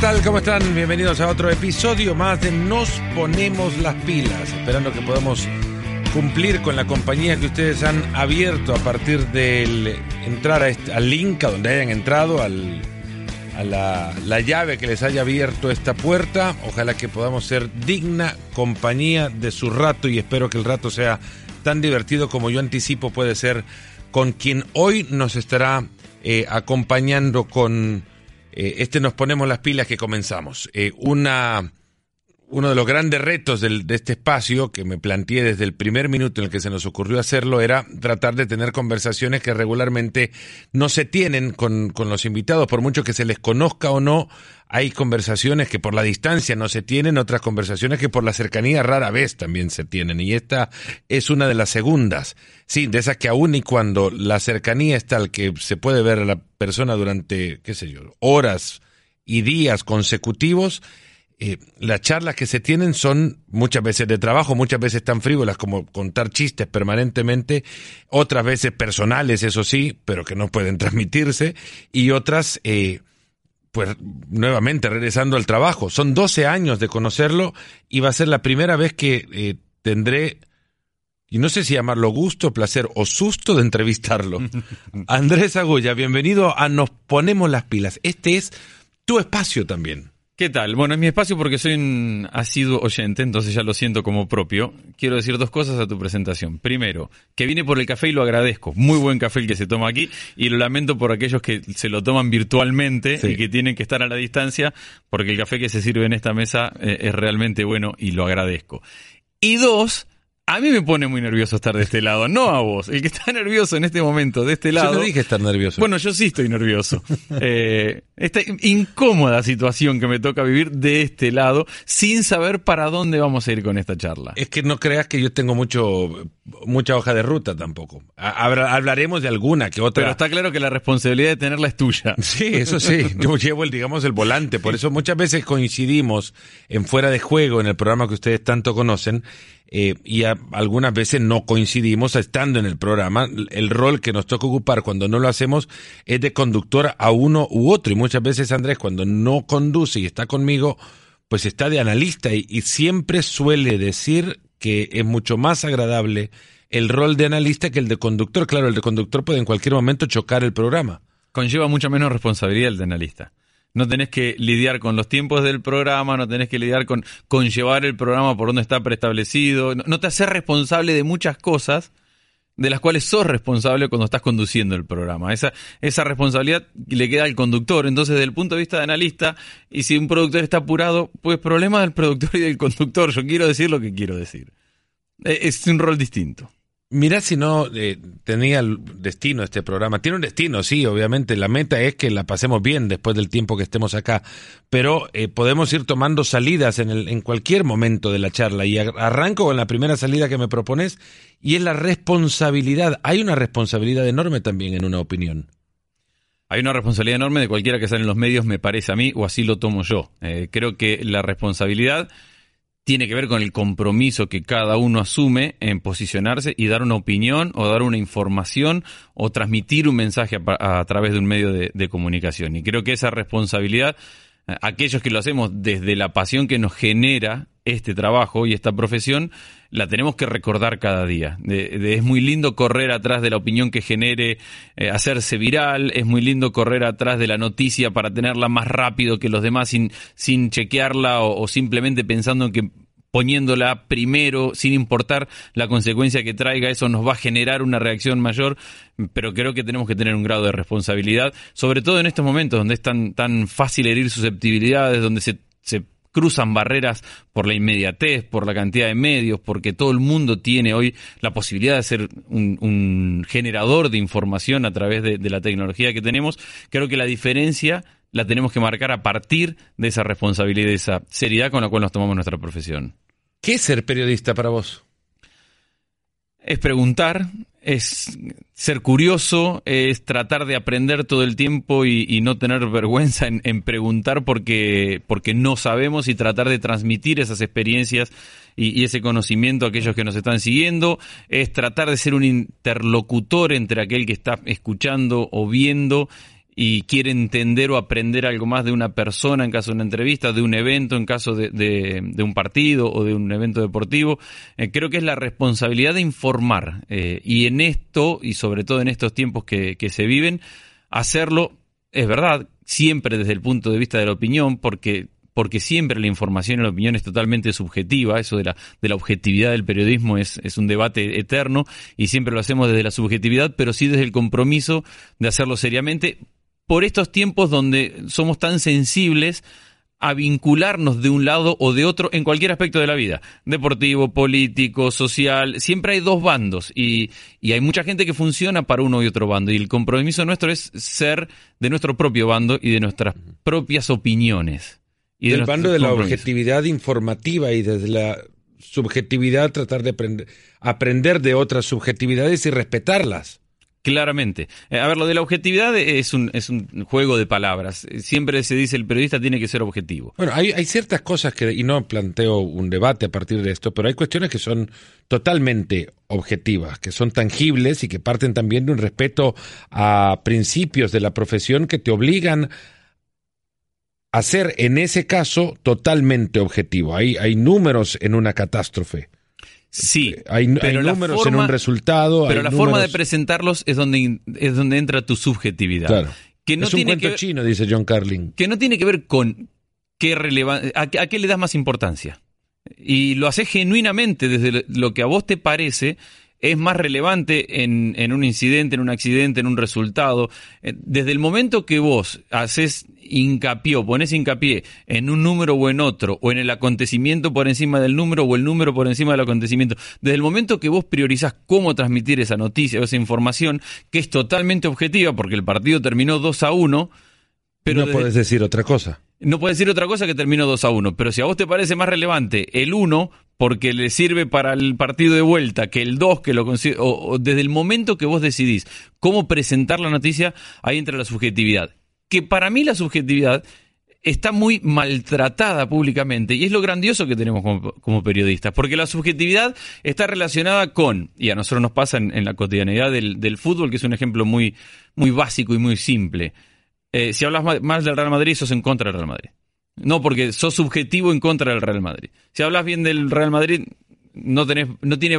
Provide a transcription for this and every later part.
tal? ¿Cómo están? Bienvenidos a otro episodio más de Nos Ponemos las Pilas, esperando que podamos cumplir con la compañía que ustedes han abierto a partir del entrar a este- al link, a donde hayan entrado, al, a la, la llave que les haya abierto esta puerta. Ojalá que podamos ser digna compañía de su rato y espero que el rato sea tan divertido como yo anticipo puede ser con quien hoy nos estará eh, acompañando con eh, este Nos Ponemos las Pilas que comenzamos. Eh, una uno de los grandes retos del- de este espacio que me planteé desde el primer minuto en el que se nos ocurrió hacerlo era tratar de tener conversaciones que regularmente no se tienen con, con los invitados, por mucho que se les conozca o no. Hay conversaciones que por la distancia no se tienen, otras conversaciones que por la cercanía rara vez también se tienen. Y esta es una de las segundas. Sí, de esas que aún y cuando la cercanía es tal que se puede ver a la persona durante, qué sé yo, horas y días consecutivos, eh, las charlas que se tienen son muchas veces de trabajo, muchas veces tan frívolas como contar chistes permanentemente, otras veces personales, eso sí, pero que no pueden transmitirse, y otras, eh, pues nuevamente regresando al trabajo. Son 12 años de conocerlo y va a ser la primera vez que eh, tendré, y no sé si llamarlo gusto, placer o susto de entrevistarlo. Andrés Agulla, bienvenido a Nos Ponemos las Pilas. Este es tu espacio también. ¿Qué tal? Bueno, es mi espacio porque soy un asiduo oyente, entonces ya lo siento como propio. Quiero decir dos cosas a tu presentación. Primero, que vine por el café y lo agradezco. Muy buen café el que se toma aquí y lo lamento por aquellos que se lo toman virtualmente Sí. y que tienen que estar a la distancia porque el café que se sirve en esta mesa eh, es realmente bueno y lo agradezco. Y dos, a mí me pone muy nervioso estar de este lado, no a vos. El que está nervioso en este momento de este lado... Yo no dije estar nervioso. Bueno, yo sí estoy nervioso. Eh, esta incómoda situación que me toca vivir de este lado, sin saber para dónde vamos a ir con esta charla. Es que no creas que yo tengo mucho mucha hoja de ruta tampoco. Ha- habla- hablaremos de alguna que otra. Pero está claro que la responsabilidad de tenerla es tuya. Sí, eso sí. Yo llevo el, digamos, el volante. Por eso muchas veces coincidimos en fuera de juego en el programa que ustedes tanto conocen. Eh, y algunas veces no coincidimos estando en el programa. El rol que nos toca ocupar cuando no lo hacemos es de conductor a uno u otro. Y muchas veces Andrés, cuando no conduce y está conmigo, pues está de analista y, y siempre suele decir que es mucho más agradable el rol de analista que el de conductor. Claro, el de conductor puede en cualquier momento chocar el programa. Conlleva mucha menos responsabilidad el de analista. No tenés que lidiar con los tiempos del programa, no tenés que lidiar con, con llevar el programa por donde está preestablecido. No, te haces responsable de muchas cosas de las cuales sos responsable cuando estás conduciendo el programa. Esa, esa responsabilidad le queda al conductor. Entonces, desde el punto de vista de analista, y si un productor está apurado, pues problema del productor y del conductor. Yo quiero decir lo que quiero decir. Eh, Es un rol distinto. Mirá si no eh, tenía destino este programa. Tiene un destino, sí, obviamente. La meta es que la pasemos bien después del tiempo que estemos acá. Pero eh, podemos ir tomando salidas en, el, en cualquier momento de la charla. Y ar- arranco con la primera salida que me propones y es la responsabilidad. Hay una responsabilidad enorme también en una opinión. Hay una responsabilidad enorme de cualquiera que sale en los medios, me parece a mí, o así lo tomo yo. Eh, creo que la responsabilidad tiene que ver con el compromiso que cada uno asume en posicionarse y dar una opinión o dar una información o transmitir un mensaje a, a través de un medio de, de comunicación. Y creo que esa responsabilidad, eh, aquellos que lo hacemos desde la pasión que nos genera este trabajo y esta profesión, la tenemos que recordar cada día. Es muy lindo correr atrás de la opinión que genere eh, hacerse viral, es muy lindo correr atrás de la noticia para tenerla más rápido que los demás sin, sin chequearla o, simplemente pensando en que poniéndola primero, sin importar la consecuencia que traiga, eso nos va a generar una reacción mayor, pero creo que tenemos que tener un grado de responsabilidad, sobre todo en estos momentos donde es tan, tan fácil herir susceptibilidades, donde se cruzan barreras por la inmediatez, por la cantidad de medios, porque todo el mundo tiene hoy la posibilidad de ser un, un generador de información a través de, de la tecnología que tenemos. Creo que la diferencia la tenemos que marcar a partir de esa responsabilidad y de esa seriedad con la cual nos tomamos nuestra profesión. ¿Qué es ser periodista para vos? Es preguntar, es ser curioso, es tratar de aprender todo el tiempo y, no tener vergüenza en, preguntar porque, porque no sabemos y tratar de transmitir esas experiencias y ese conocimiento a aquellos que nos están siguiendo. Es tratar de ser un interlocutor entre aquel que está escuchando o viendo y quiere entender o aprender algo más de una persona en caso de una entrevista, de un evento en caso de, de, un partido o de un evento deportivo. Eh, creo que es la responsabilidad de informar eh, y en esto, y sobre todo en estos tiempos que, que se viven, hacerlo, es verdad, siempre desde el punto de vista de la opinión, porque porque siempre la información y la opinión es totalmente subjetiva, eso de la, de la objetividad del periodismo es, es un debate eterno y siempre lo hacemos desde la subjetividad, pero sí desde el compromiso de hacerlo seriamente, por estos tiempos donde somos tan sensibles a vincularnos de un lado o de otro en cualquier aspecto de la vida, deportivo, político, social, siempre hay dos bandos y, y, hay mucha gente que funciona para uno y otro bando y el compromiso nuestro es ser de nuestro propio bando y de nuestras propias opiniones. Y del bando de la objetividad informativa y desde la subjetividad tratar de aprender, aprender de otras subjetividades y respetarlas. Claramente. Eh, a ver, lo de la objetividad es un, es un juego de palabras. Siempre se dice el periodista tiene que ser objetivo. Bueno, hay, hay ciertas cosas que, y no planteo un debate a partir de esto, pero hay cuestiones que son totalmente objetivas, que son tangibles y que parten también de un respeto a principios de la profesión que te obligan a ser, en ese caso, totalmente objetivo. Hay, hay números en una catástrofe Sí, hay, números en un resultado. Pero la forma de presentarlos es donde, es donde entra tu subjetividad. Claro. Que no es un cuento chino, dice John Carlin. Que no tiene que ver con qué relevan a, a, qué le das más importancia. Y lo haces genuinamente desde lo que a vos te parece es más relevante en, en, un incidente, en un accidente, en un resultado. Eh, desde el momento que vos haces hincapié o pones hincapié en un número o en otro, o en el acontecimiento por encima del número o el número por encima del acontecimiento, desde el momento que vos priorizás cómo transmitir esa noticia o esa información, que es totalmente objetiva, porque el partido terminó 2 a 1, pero... No puedes decir otra cosa. No puedes decir otra cosa que terminó 2 a 1, pero si a vos te parece más relevante el 1, porque le sirve para el partido de vuelta, que el 2, que lo o, desde el momento que vos decidís cómo presentar la noticia, ahí entra la subjetividad. Que para mí la subjetividad está muy maltratada públicamente y es lo grandioso que tenemos como, periodistas, porque la subjetividad está relacionada con, y a nosotros nos pasa en, la cotidianidad del, fútbol, que es un ejemplo muy, muy básico y muy simple. Eh, si hablas más del Real Madrid, sos en contra del Real Madrid. No, porque sos subjetivo en contra del Real Madrid. Si hablas bien del Real Madrid, no, tenés, no, tiene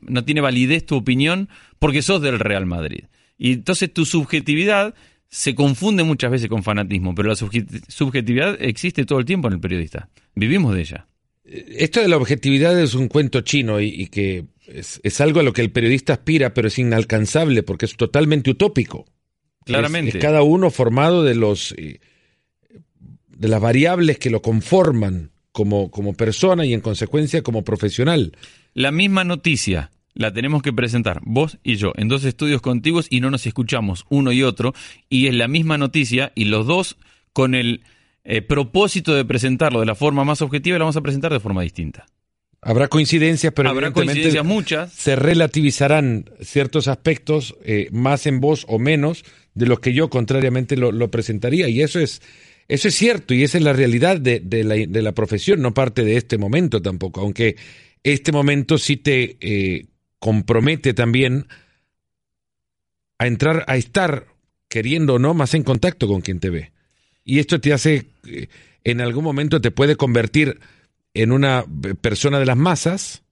no tiene validez tu opinión porque sos del Real Madrid. Y entonces tu subjetividad se confunde muchas veces con fanatismo, pero la subjetividad existe todo el tiempo en el periodista. Vivimos de ella. Esto de la objetividad es un cuento chino y, que es, algo a lo que el periodista aspira, pero es inalcanzable porque es totalmente utópico. Claramente. Es, cada uno formado de los... Eh, de las variables que lo conforman como, como persona y en consecuencia como profesional. La misma noticia la tenemos que presentar vos y yo en dos estudios contiguos y no nos escuchamos uno y otro y es la misma noticia y los dos con el eh, propósito de presentarlo de la forma más objetiva la vamos a presentar de forma distinta. Habrá coincidencias, pero Habrá coincidencias muchas. Se relativizarán ciertos aspectos eh, más en vos o menos de los que yo contrariamente lo, lo presentaría y eso es eso es cierto y esa es la realidad de, la, de la, profesión, no parte de este momento tampoco, aunque este momento sí te eh, compromete también a entrar, a estar, queriendo o no, más en contacto con quien te ve. Y esto te hace, eh, en algún momento te puede convertir en una persona de las masas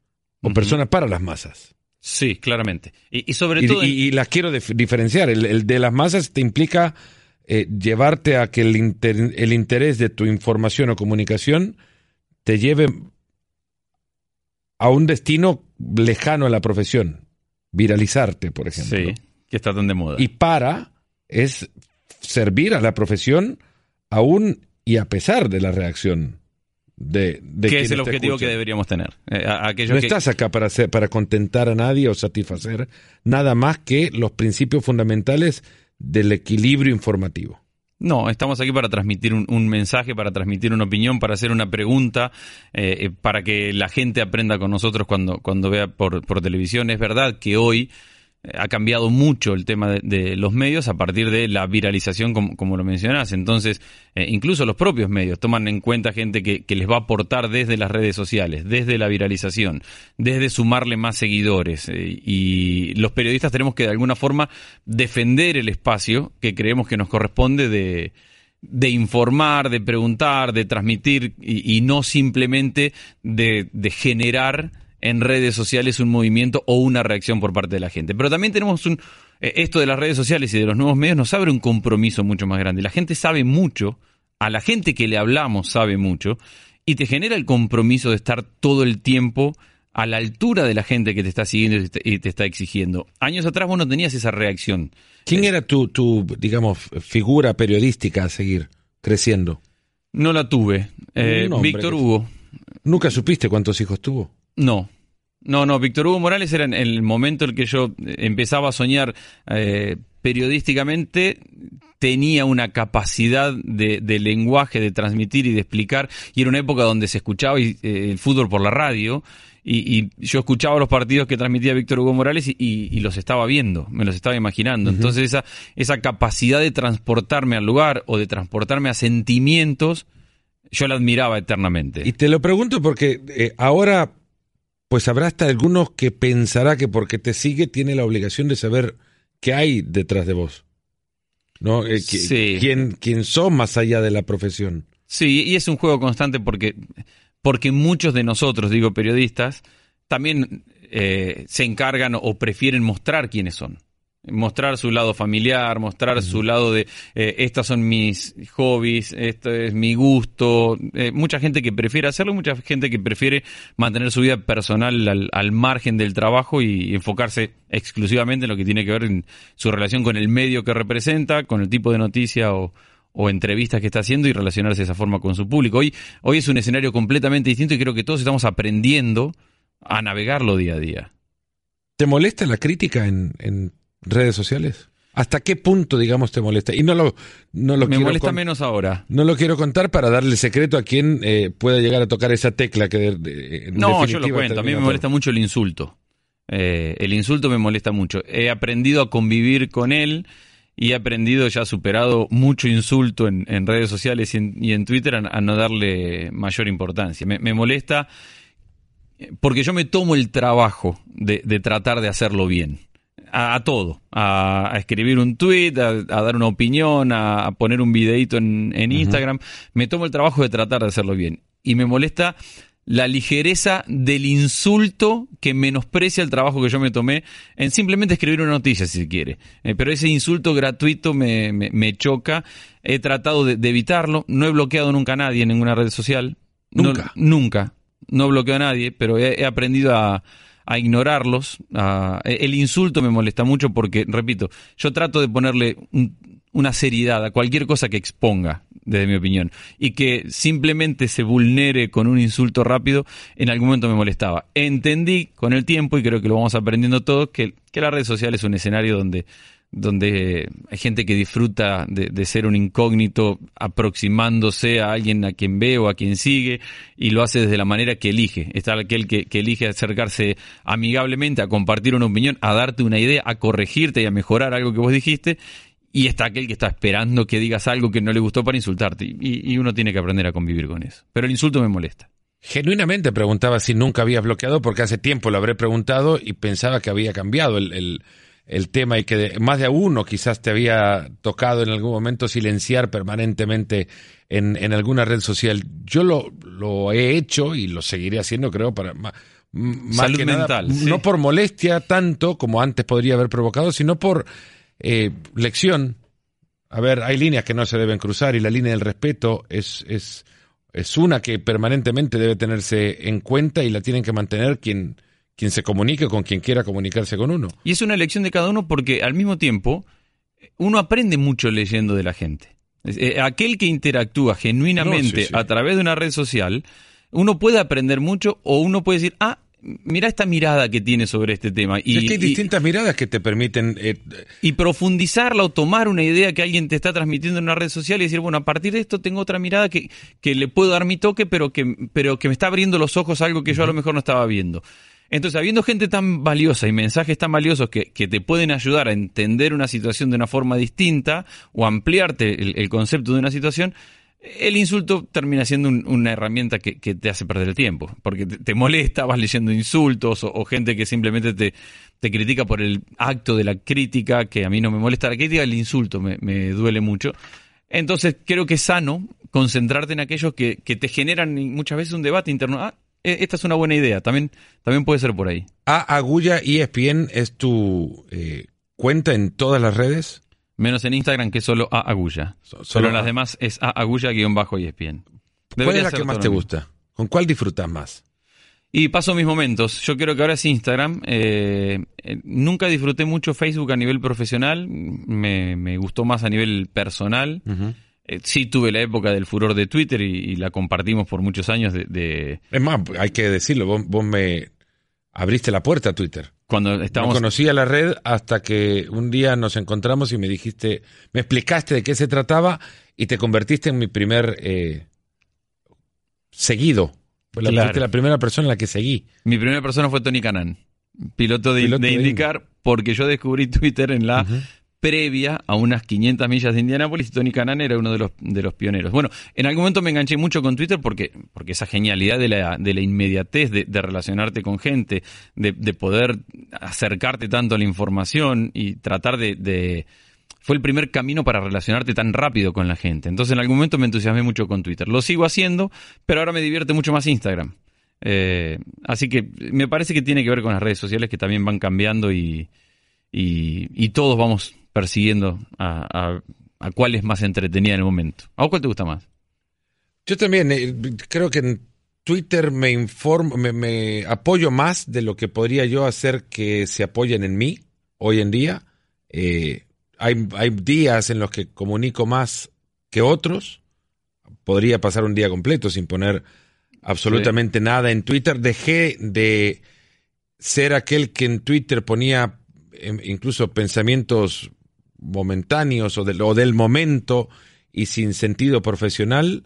o persona para las masas. Sí, claramente. Y, sobre todo... Y, las quiero diferenciar. el, de las masas te implica eh, llevarte a que el, el interés de tu información o comunicación te lleve a un destino lejano a la profesión, viralizarte, por ejemplo. Sí, que está tan de moda. Y para es servir a la profesión aún y a pesar de la reacción de, de ¿Qué es el objetivo que deberíamos tener? Eh, no estás acá para, para contentar a nadie o satisfacer nada más que los principios fundamentales del equilibrio informativo. No, estamos aquí para transmitir un, mensaje, para transmitir una opinión, para hacer una pregunta, eh, eh, para que la gente aprenda con nosotros cuando, cuando vea por, por televisión. Es verdad que hoy ha cambiado mucho el tema de, los medios a partir de la viralización, como, lo mencionás. Entonces, eh, incluso los propios medios toman en cuenta gente que, les va a aportar desde las redes sociales, desde la viralización, desde sumarle más seguidores. Eh, y los periodistas tenemos que de alguna forma defender el espacio que creemos que nos corresponde de, de informar, de preguntar, de transmitir y, no simplemente de, de generar en redes sociales un movimiento o una reacción por parte de la gente. Pero también tenemos un, eh, esto de las redes sociales y de los nuevos medios nos abre un compromiso mucho más grande. La gente sabe mucho, a la gente que le hablamos sabe mucho, y te genera el compromiso de estar todo el tiempo a la altura de la gente que te está siguiendo y te, está exigiendo. Años atrás vos no tenías esa reacción. ¿Quién era tu, tu, digamos, figura periodística a seguir creciendo? No la tuve. Eh, Víctor Hugo. ¿Nunca supiste cuántos hijos tuvo? No. No, no, Víctor Hugo Morales era en el momento en el que yo empezaba a soñar eh, periodísticamente, tenía una capacidad de, lenguaje, de transmitir y de explicar, y era una época donde se escuchaba eh, el fútbol por la radio, y, yo escuchaba los partidos que transmitía Víctor Hugo Morales y, los estaba viendo, me los estaba imaginando. Entonces esa, esa capacidad de transportarme al lugar o de transportarme a sentimientos, yo la admiraba eternamente. Y te lo pregunto porque eh, ahora pues habrá hasta algunos que pensará que porque te sigue tiene la obligación de saber qué hay detrás de vos. ¿No? Eh, ¿quién, ¿Quién sos más allá de la profesión? Sí, y es un juego constante porque, porque muchos de nosotros, digo periodistas, también eh, se encargan o prefieren mostrar quiénes son mostrar su lado familiar, mostrar su lado de eh, estas son mis hobbies, esto es mi gusto. Eh, mucha gente que prefiere hacerlo, mucha gente que prefiere mantener su vida personal al, margen del trabajo y enfocarse exclusivamente en lo que tiene que ver en su relación con el medio que representa, con el tipo de noticia o, o entrevistas que está haciendo y relacionarse de esa forma con su público. Hoy, hoy es un escenario completamente distinto y creo que todos estamos aprendiendo a navegarlo día a día. ¿Te molesta la crítica en, en redes sociales? ¿Hasta qué punto, digamos, te molesta? Y no lo, no lo Me molesta menos ahora. No lo quiero contar para darle secreto a quien eh, pueda llegar a tocar esa tecla que No, yo lo cuento. A mí me molesta mucho el insulto. Eh, el insulto me molesta mucho. He aprendido a convivir con él y he aprendido, ya superado mucho insulto en, redes sociales y en, Twitter a, no darle mayor importancia. Me, molesta porque yo me tomo el trabajo de tratar de hacerlo bien a, todo, a, escribir un tweet, a, dar una opinión, a, poner un videito en, Instagram. Me tomo el trabajo de tratar de hacerlo bien. Y me molesta la ligereza del insulto que menosprecia el trabajo que yo me tomé en simplemente escribir una noticia, si se quiere. Eh, pero ese insulto gratuito me, me, choca. He tratado de, evitarlo. No he bloqueado nunca a nadie en ninguna red social. Nunca. nunca. No bloqueo a nadie, pero he aprendido a, a ignorarlos. E, el insulto me molesta mucho porque, repito, yo trato de ponerle una seriedad a cualquier cosa que exponga, desde mi opinión, y que simplemente se vulnere con un insulto rápido, en algún momento me molestaba. Entendí con el tiempo, y creo que lo vamos aprendiendo todos, que, que la red social es un escenario donde donde hay gente que disfruta de, ser un incógnito aproximándose a alguien a quien ve o a quien sigue y lo hace desde la manera que elige. Está aquel que, elige acercarse amigablemente a compartir una opinión, a darte una idea, a corregirte y a mejorar algo que vos dijiste. Y está aquel que está esperando que digas algo que no le gustó para insultarte. Y, uno tiene que aprender a convivir con eso. Pero el insulto me molesta. Genuinamente preguntaba si nunca habías bloqueado, porque hace tiempo lo habré preguntado y pensaba que había cambiado el el tema y que más de uno quizás te había tocado en algún momento silenciar permanentemente en, en alguna red social. Yo lo, lo, he hecho y lo seguiré haciendo, creo, para más, que mental, no por molestia tanto como antes podría haber provocado, sino por eh, lección. A ver, hay líneas que no se deben cruzar y la línea del respeto es, es, es una que permanentemente debe tenerse en cuenta y la tienen que mantener quien, quien se comunique con quien quiera comunicarse con uno. Y es una elección de cada uno porque al mismo tiempo uno aprende mucho leyendo de la gente. Eh, aquel que interactúa genuinamente a través de una red social, uno puede aprender mucho o uno puede decir, ah, mira esta mirada que tiene sobre este tema. Y, es que hay distintas miradas que te permiten... Eh, y profundizarla o tomar una idea que alguien te está transmitiendo en una red social y decir, bueno, a partir de esto tengo otra mirada que, que le puedo dar mi toque, pero que, pero que me está abriendo los ojos a algo que yo a lo mejor no estaba viendo. Entonces, habiendo gente tan valiosa y mensajes tan valiosos que, que te pueden ayudar a entender una situación de una forma distinta o ampliarte el, concepto de una situación, el insulto termina siendo una herramienta que, te hace perder el tiempo, porque te, molesta, vas leyendo insultos o, gente que simplemente te, te, critica por el acto de la crítica, que a mí no me molesta la crítica, el insulto me, duele mucho. Entonces creo que es sano concentrarte en aquellos que, te generan muchas veces un debate interno. Ah, esta es una buena idea, también, también puede ser por ahí. A Agulla ESPN es tu eh, cuenta en todas las redes. Menos en Instagram, que es solo a Agulla. solo en las demás es a Agulla-ESPN. ¿Cuál es la que más te gusta? ¿Con cuál disfrutas más? Y paso mis momentos. Yo creo que ahora es Instagram. Eh, eh, nunca disfruté mucho Facebook a nivel profesional. Me, gustó más a nivel personal. Eh, sí tuve la época del furor de Twitter y, la compartimos por muchos años. De, Es más, hay que decirlo. vos me abriste la puerta a Twitter. Cuando estábamos... No conocía la red hasta que un día nos encontramos y me dijiste, me explicaste de qué se trataba y te convertiste en mi primer eh, seguido. La, la primera persona en la que seguí. Mi primera persona fue Tony Canan, piloto de, IndyCar, porque yo descubrí Twitter en la previa a unas 500 millas de Indianápolis y Tony Canan era uno de los, de los pioneros. Bueno, en algún momento me enganché mucho con Twitter porque, porque esa genialidad de la, de la inmediatez de, relacionarte con gente, de, poder acercarte tanto a la información y tratar de, Fue el primer camino para relacionarte tan rápido con la gente. Entonces en algún momento me entusiasmé mucho con Twitter. Lo sigo haciendo, pero ahora me divierte mucho más Instagram. Eh, así que me parece que tiene que ver con las redes sociales que también van cambiando y, y todos vamos persiguiendo a, cuál es más entretenida en el momento. ¿A cuál te gusta más? Yo también eh, creo que en Twitter me informo, me, apoyo más de lo que podría yo hacer que se apoyen en mí hoy en día. Eh, hay, hay días en los que comunico más que otros. Podría pasar un día completo sin poner absolutamente nada en Twitter. Dejé de ser aquel que en Twitter ponía em, incluso pensamientos momentáneos o, o del momento y sin sentido profesional,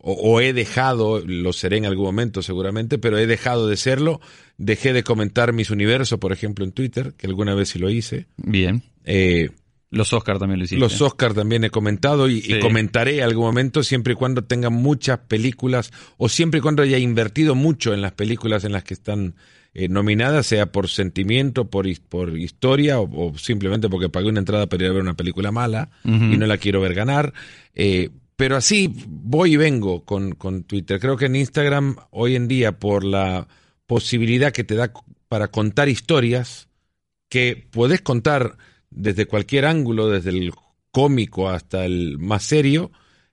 o, he dejado, lo seré en algún momento seguramente, pero he dejado de serlo. Dejé de comentar mis universos, por ejemplo, en Twitter, que alguna vez sí lo hice. Bien. Eh, los Oscar también lo hiciste. Los Oscar también he comentado y, y, comentaré algún momento siempre y cuando tenga muchas películas o siempre y cuando haya invertido mucho en las películas en las que están eh, nominada, sea por sentimiento, por, por historia o, simplemente porque pagué una entrada para ir a ver una película mala y no la quiero ver ganar. Eh, pero así voy y vengo con, con Twitter. Creo que en Instagram hoy en día, por la posibilidad que te da para contar historias, que puedes contar desde cualquier ángulo, desde el cómico hasta el más serio,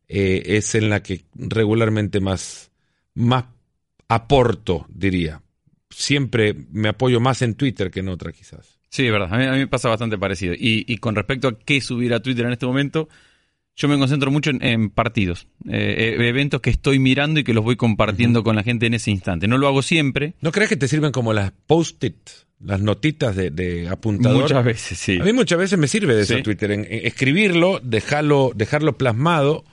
eh, es en la que regularmente más, más aporto, diría siempre me apoyo más en Twitter que en otra quizás. Sí, es verdad. A mí, me pasa bastante parecido. Y, con respecto a qué subir a Twitter en este momento, yo me concentro mucho en, partidos, eh, eh, eventos que estoy mirando y que los voy compartiendo con la gente en ese instante. No lo hago siempre. ¿No crees que te sirven como las post-it, las notitas de, apuntador? Muchas veces, sí. A mí muchas veces me sirve de eso Twitter, en, escribirlo, dejarlo, dejarlo plasmado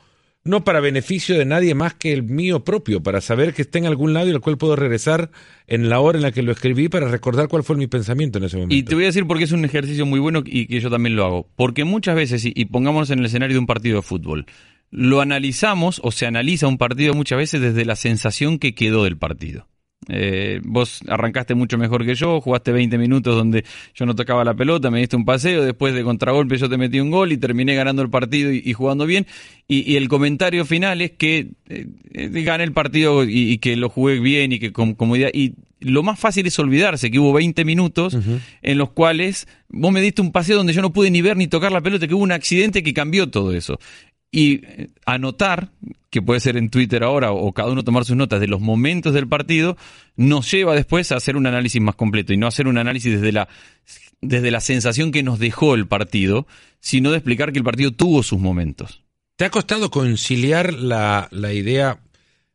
no para beneficio de nadie más que el mío propio, para saber que está en algún lado y al cual puedo regresar en la hora en la que lo escribí para recordar cuál fue mi pensamiento en ese momento. Y te voy a decir por qué es un ejercicio muy bueno y que yo también lo hago. Porque muchas veces, y, pongámonos en el escenario de un partido de fútbol, lo analizamos o se analiza un partido muchas veces desde la sensación que quedó del partido. Eh, vos arrancaste mucho mejor que yo, jugaste 20 minutos donde yo no tocaba la pelota, me diste un paseo, después de contragolpe yo te metí un gol y terminé ganando el partido y, jugando bien. Y, el comentario final es que eh, eh, gané el partido y, que lo jugué bien y que con comodidad. Y lo más fácil es olvidarse que hubo 20 minutos en los cuales vos me diste un paseo donde yo no pude ni ver ni tocar la pelota, que hubo un accidente que cambió todo eso y eh, anotar, que puede ser en Twitter ahora o cada uno tomar sus notas de los momentos del partido, nos lleva después a hacer un análisis más completo y no hacer un análisis desde la, desde la sensación que nos dejó el partido, sino de explicar que el partido tuvo sus momentos. ¿Te ha costado conciliar la, la idea,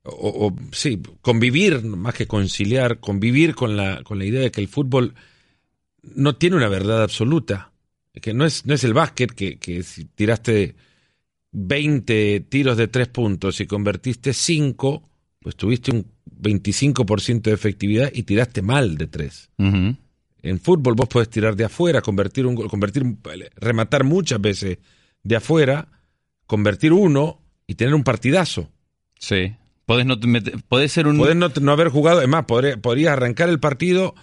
o, sí, convivir, más que conciliar, convivir con la, con la idea de que el fútbol no tiene una verdad absoluta? Que no es, no es el básquet que, que si tiraste 20 tiros de tres puntos y convertiste 5, pues tuviste un 25% de efectividad y tiraste mal de tres. En fútbol vos podés tirar de afuera, convertir un gol, convertir, rematar muchas veces de afuera, convertir uno y tener un partidazo. Sí. Podés, no, podés ser un... Podés no, haber jugado, es más, podrías arrancar el partido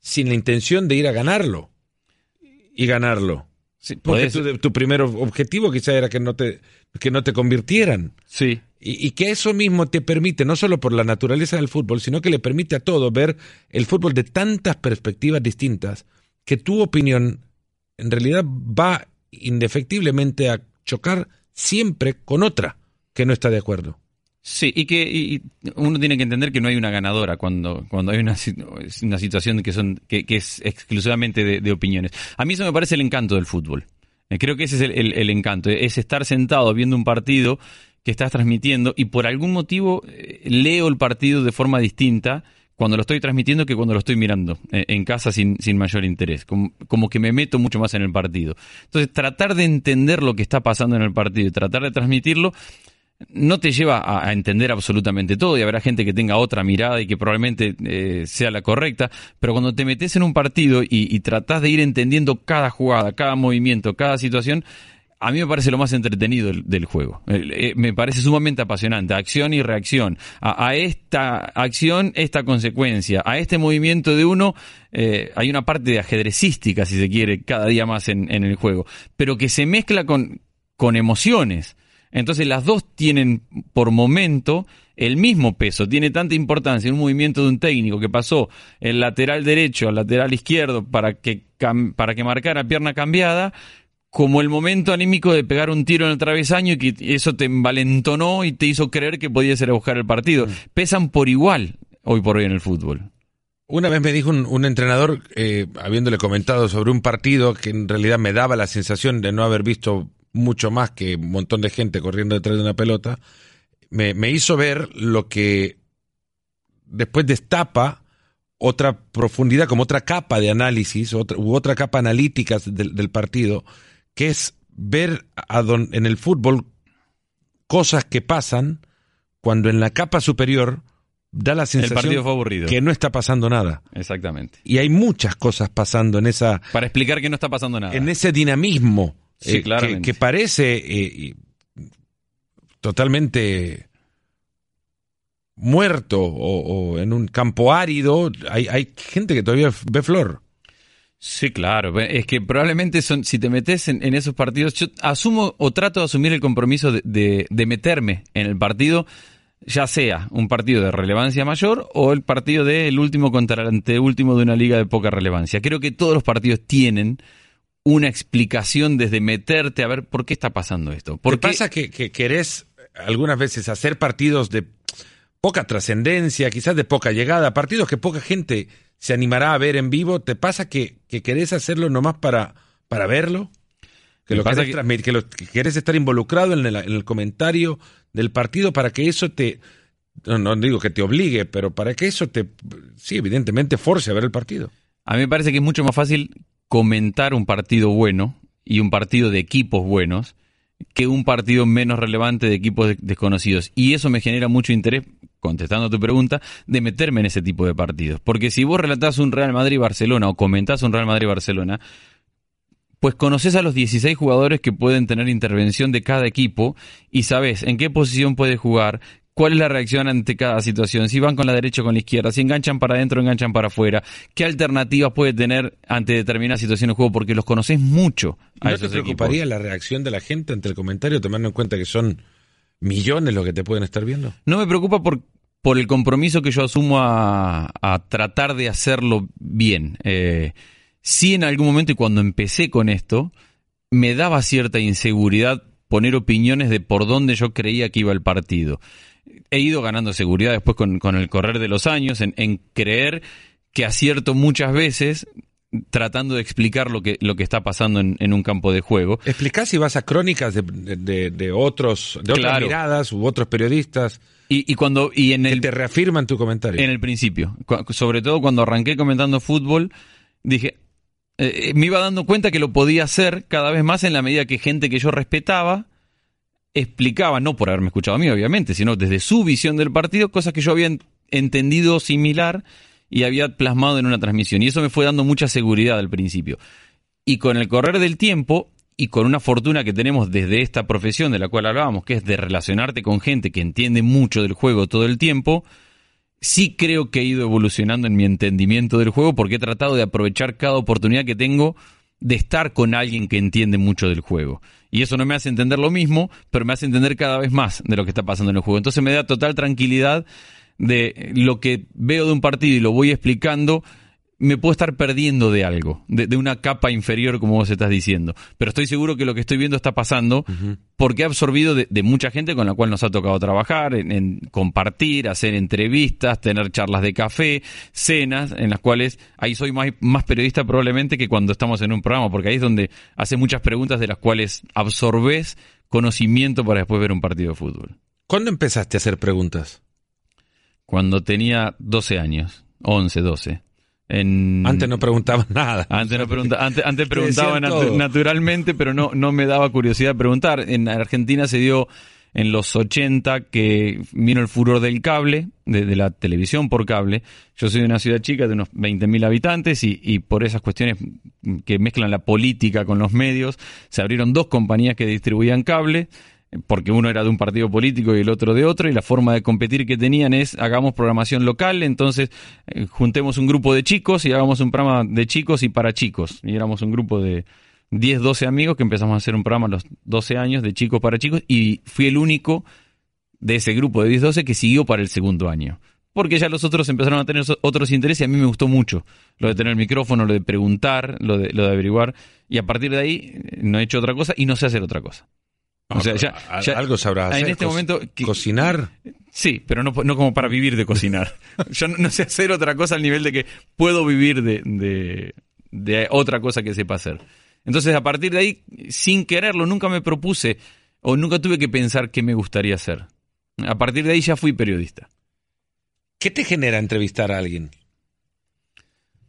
sin la intención de ir a ganarlo. Y ganarlo. Sí, Porque tu, primer objetivo quizá era que no te, que no te convirtieran. Sí. Y, y, que eso mismo te permite, no solo por la naturaleza del fútbol, sino que le permite a todo ver el fútbol de tantas perspectivas distintas, que tu opinión en realidad va indefectiblemente a chocar siempre con otra que no está de acuerdo. Sí, y que uno tiene que entender que no hay una ganadora cuando, cuando hay una, una situación que, son, que, es exclusivamente de, opiniones. A mí eso me parece el encanto del fútbol. Eh, creo que ese es el, encanto, es estar sentado viendo un partido que estás transmitiendo y por algún motivo eh, leo el partido de forma distinta cuando lo estoy transmitiendo que cuando lo estoy mirando eh, en casa sin, sin mayor interés, como, como, que me meto mucho más en el partido. Entonces, tratar de entender lo que está pasando en el partido y tratar de transmitirlo no te lleva a, entender absolutamente todo y habrá gente que tenga otra mirada y que probablemente eh, sea la correcta, pero cuando te metes en un partido y, y tratás de ir entendiendo cada jugada, cada movimiento, cada situación, a mí me parece lo más entretenido del, juego. Eh, me parece sumamente apasionante. Acción y reacción. A, esta acción, esta consecuencia. A este movimiento de uno, eh, hay una parte de ajedrecística, si se quiere, cada día más en, en el juego. Pero que se mezcla con, con emociones. Entonces las dos tienen por momento el mismo peso, tiene tanta importancia un movimiento de un técnico que pasó el lateral derecho al lateral izquierdo para que, para que marcara pierna cambiada, como el momento anímico de pegar un tiro en el travesaño y que eso te envalentonó y te hizo creer que podías ir a buscar el partido. Mm. Pesan por igual hoy por hoy en el fútbol. Una vez me dijo un, entrenador, eh, habiéndole comentado sobre un partido que en realidad me daba la sensación de no haber visto mucho más que un montón de gente corriendo detrás de una pelota, me, me hizo ver lo que después destapa otra profundidad, como otra capa de análisis, otra, u otra capa analítica del, del partido, que es ver a don, en el fútbol cosas que pasan cuando en la capa superior da la sensación que no está pasando nada. Exactamente. Y hay muchas cosas pasando en esa... Para explicar que no está pasando nada. En ese dinamismo Sí, eh, que, parece eh, totalmente muerto o, en un campo árido, hay, hay gente que todavía ve flor. Sí, claro. Es que probablemente son, si te metes en, esos partidos, yo asumo o trato de asumir el compromiso de, de, meterme en el partido, ya sea un partido de relevancia mayor o el partido del último contra el anteúltimo de una liga de poca relevancia. Creo que todos los partidos tienen una explicación desde meterte a ver por qué está pasando esto. ¿Por qué pasa que, querés algunas veces hacer partidos de poca trascendencia, quizás de poca llegada, partidos que poca gente se animará a ver en vivo? ¿Te pasa que, querés hacerlo nomás para, para verlo? Que lo, querés transmitir, que lo querés estar involucrado en el, comentario del partido para que eso te, no, no, digo que te obligue, pero para que eso te, sí, evidentemente, force a ver el partido. A mí me parece que es mucho más fácil comentar un partido bueno y un partido de equipos buenos que un partido menos relevante de equipos desconocidos. Y eso me genera mucho interés, contestando tu pregunta, de meterme en ese tipo de partidos. Porque si vos relatás un Real Madrid-Barcelona o comentás un Real Madrid-Barcelona, pues conoces a los 16 jugadores que pueden tener intervención de cada equipo y sabes en qué posición puede jugar, cuál es la reacción ante cada situación, si van con la derecha o con la izquierda, si enganchan para adentro o enganchan para afuera, qué alternativas puede tener ante determinadas situaciones de juego, porque los conoces mucho a ¿No te preocuparía la reacción de la gente ante el comentario, tomando en cuenta que son millones los que te pueden estar viendo? No me preocupa por, por el compromiso que yo asumo a, tratar de hacerlo bien. Eh, sí en algún momento y cuando empecé con esto, me daba cierta inseguridad poner opiniones de por dónde yo creía que iba el partido he ido ganando seguridad después con, con el correr de los años, en, en, creer que acierto muchas veces tratando de explicar lo que, lo que está pasando en, en un campo de juego. ¿Explicás si vas a crónicas de, de, de otros, de otras miradas u otros periodistas? Y, y cuando y en el te reafirman tu comentario. En el principio, sobre todo cuando arranqué comentando fútbol, dije eh, me iba dando cuenta que lo podía hacer cada vez más en la medida que gente que yo respetaba explicaba, no por haberme escuchado a mí, obviamente, sino desde su visión del partido, cosas que yo había entendido similar y había plasmado en una transmisión. Y eso me fue dando mucha seguridad al principio. Y con el correr del tiempo y con una fortuna que tenemos desde esta profesión de la cual hablábamos, que es de relacionarte con gente que entiende mucho del juego todo el tiempo, sí creo que he ido evolucionando en mi entendimiento del juego porque he tratado de aprovechar cada oportunidad que tengo de estar con alguien que entiende mucho del juego. Y eso no me hace entender lo mismo, pero me hace entender cada vez más de lo que está pasando en el juego. Entonces me da total tranquilidad de lo que veo de un partido y lo voy explicando, me puedo estar perdiendo de algo, de, una capa inferior, como vos estás diciendo. Pero estoy seguro que lo que estoy viendo está pasando porque he absorbido de, mucha gente con la cual nos ha tocado trabajar, en, compartir, hacer entrevistas, tener charlas de café, cenas, en las cuales ahí soy más, más periodista probablemente que cuando estamos en un programa, porque ahí es donde haces muchas preguntas de las cuales absorbes conocimiento para después ver un partido de fútbol. ¿Cuándo empezaste a hacer preguntas? Cuando tenía 12 años, 11, 12. Antes no preguntaban nada. Antes, no antes, preguntaban naturalmente, pero no, no me daba curiosidad preguntar. En Argentina se dio en los 80 que vino el furor del cable, de, la televisión por cable. Yo soy de una ciudad chica de unos 20.000 habitantes y, y, por esas cuestiones que mezclan la política con los medios, se abrieron dos compañías que distribuían cable porque uno era de un partido político y el otro de otro, y la forma de competir que tenían es hagamos programación local, entonces eh, juntemos un grupo de chicos y hagamos un programa de chicos y para chicos. Y éramos un grupo de 10, 12 amigos que empezamos a hacer un programa a los 12 años de chicos para chicos y fui el único de ese grupo de 10, 12 que siguió para el segundo año. Porque ya los otros empezaron a tener otros intereses y a mí me gustó mucho lo de tener el micrófono, lo de preguntar, lo de, lo de averiguar. Y a partir de ahí eh, no he hecho otra cosa y no sé hacer otra cosa. O sea, ya, algo sabrás hacer. En este momento. ¿Cocinar? Sí, pero no, no como para vivir de cocinar. Yo no, sé hacer otra cosa al nivel de que puedo vivir de, de, otra cosa que sepa hacer. Entonces, a partir de ahí, sin quererlo, nunca me propuse o nunca tuve que pensar qué me gustaría hacer. A partir de ahí ya fui periodista. ¿Qué te genera entrevistar a alguien?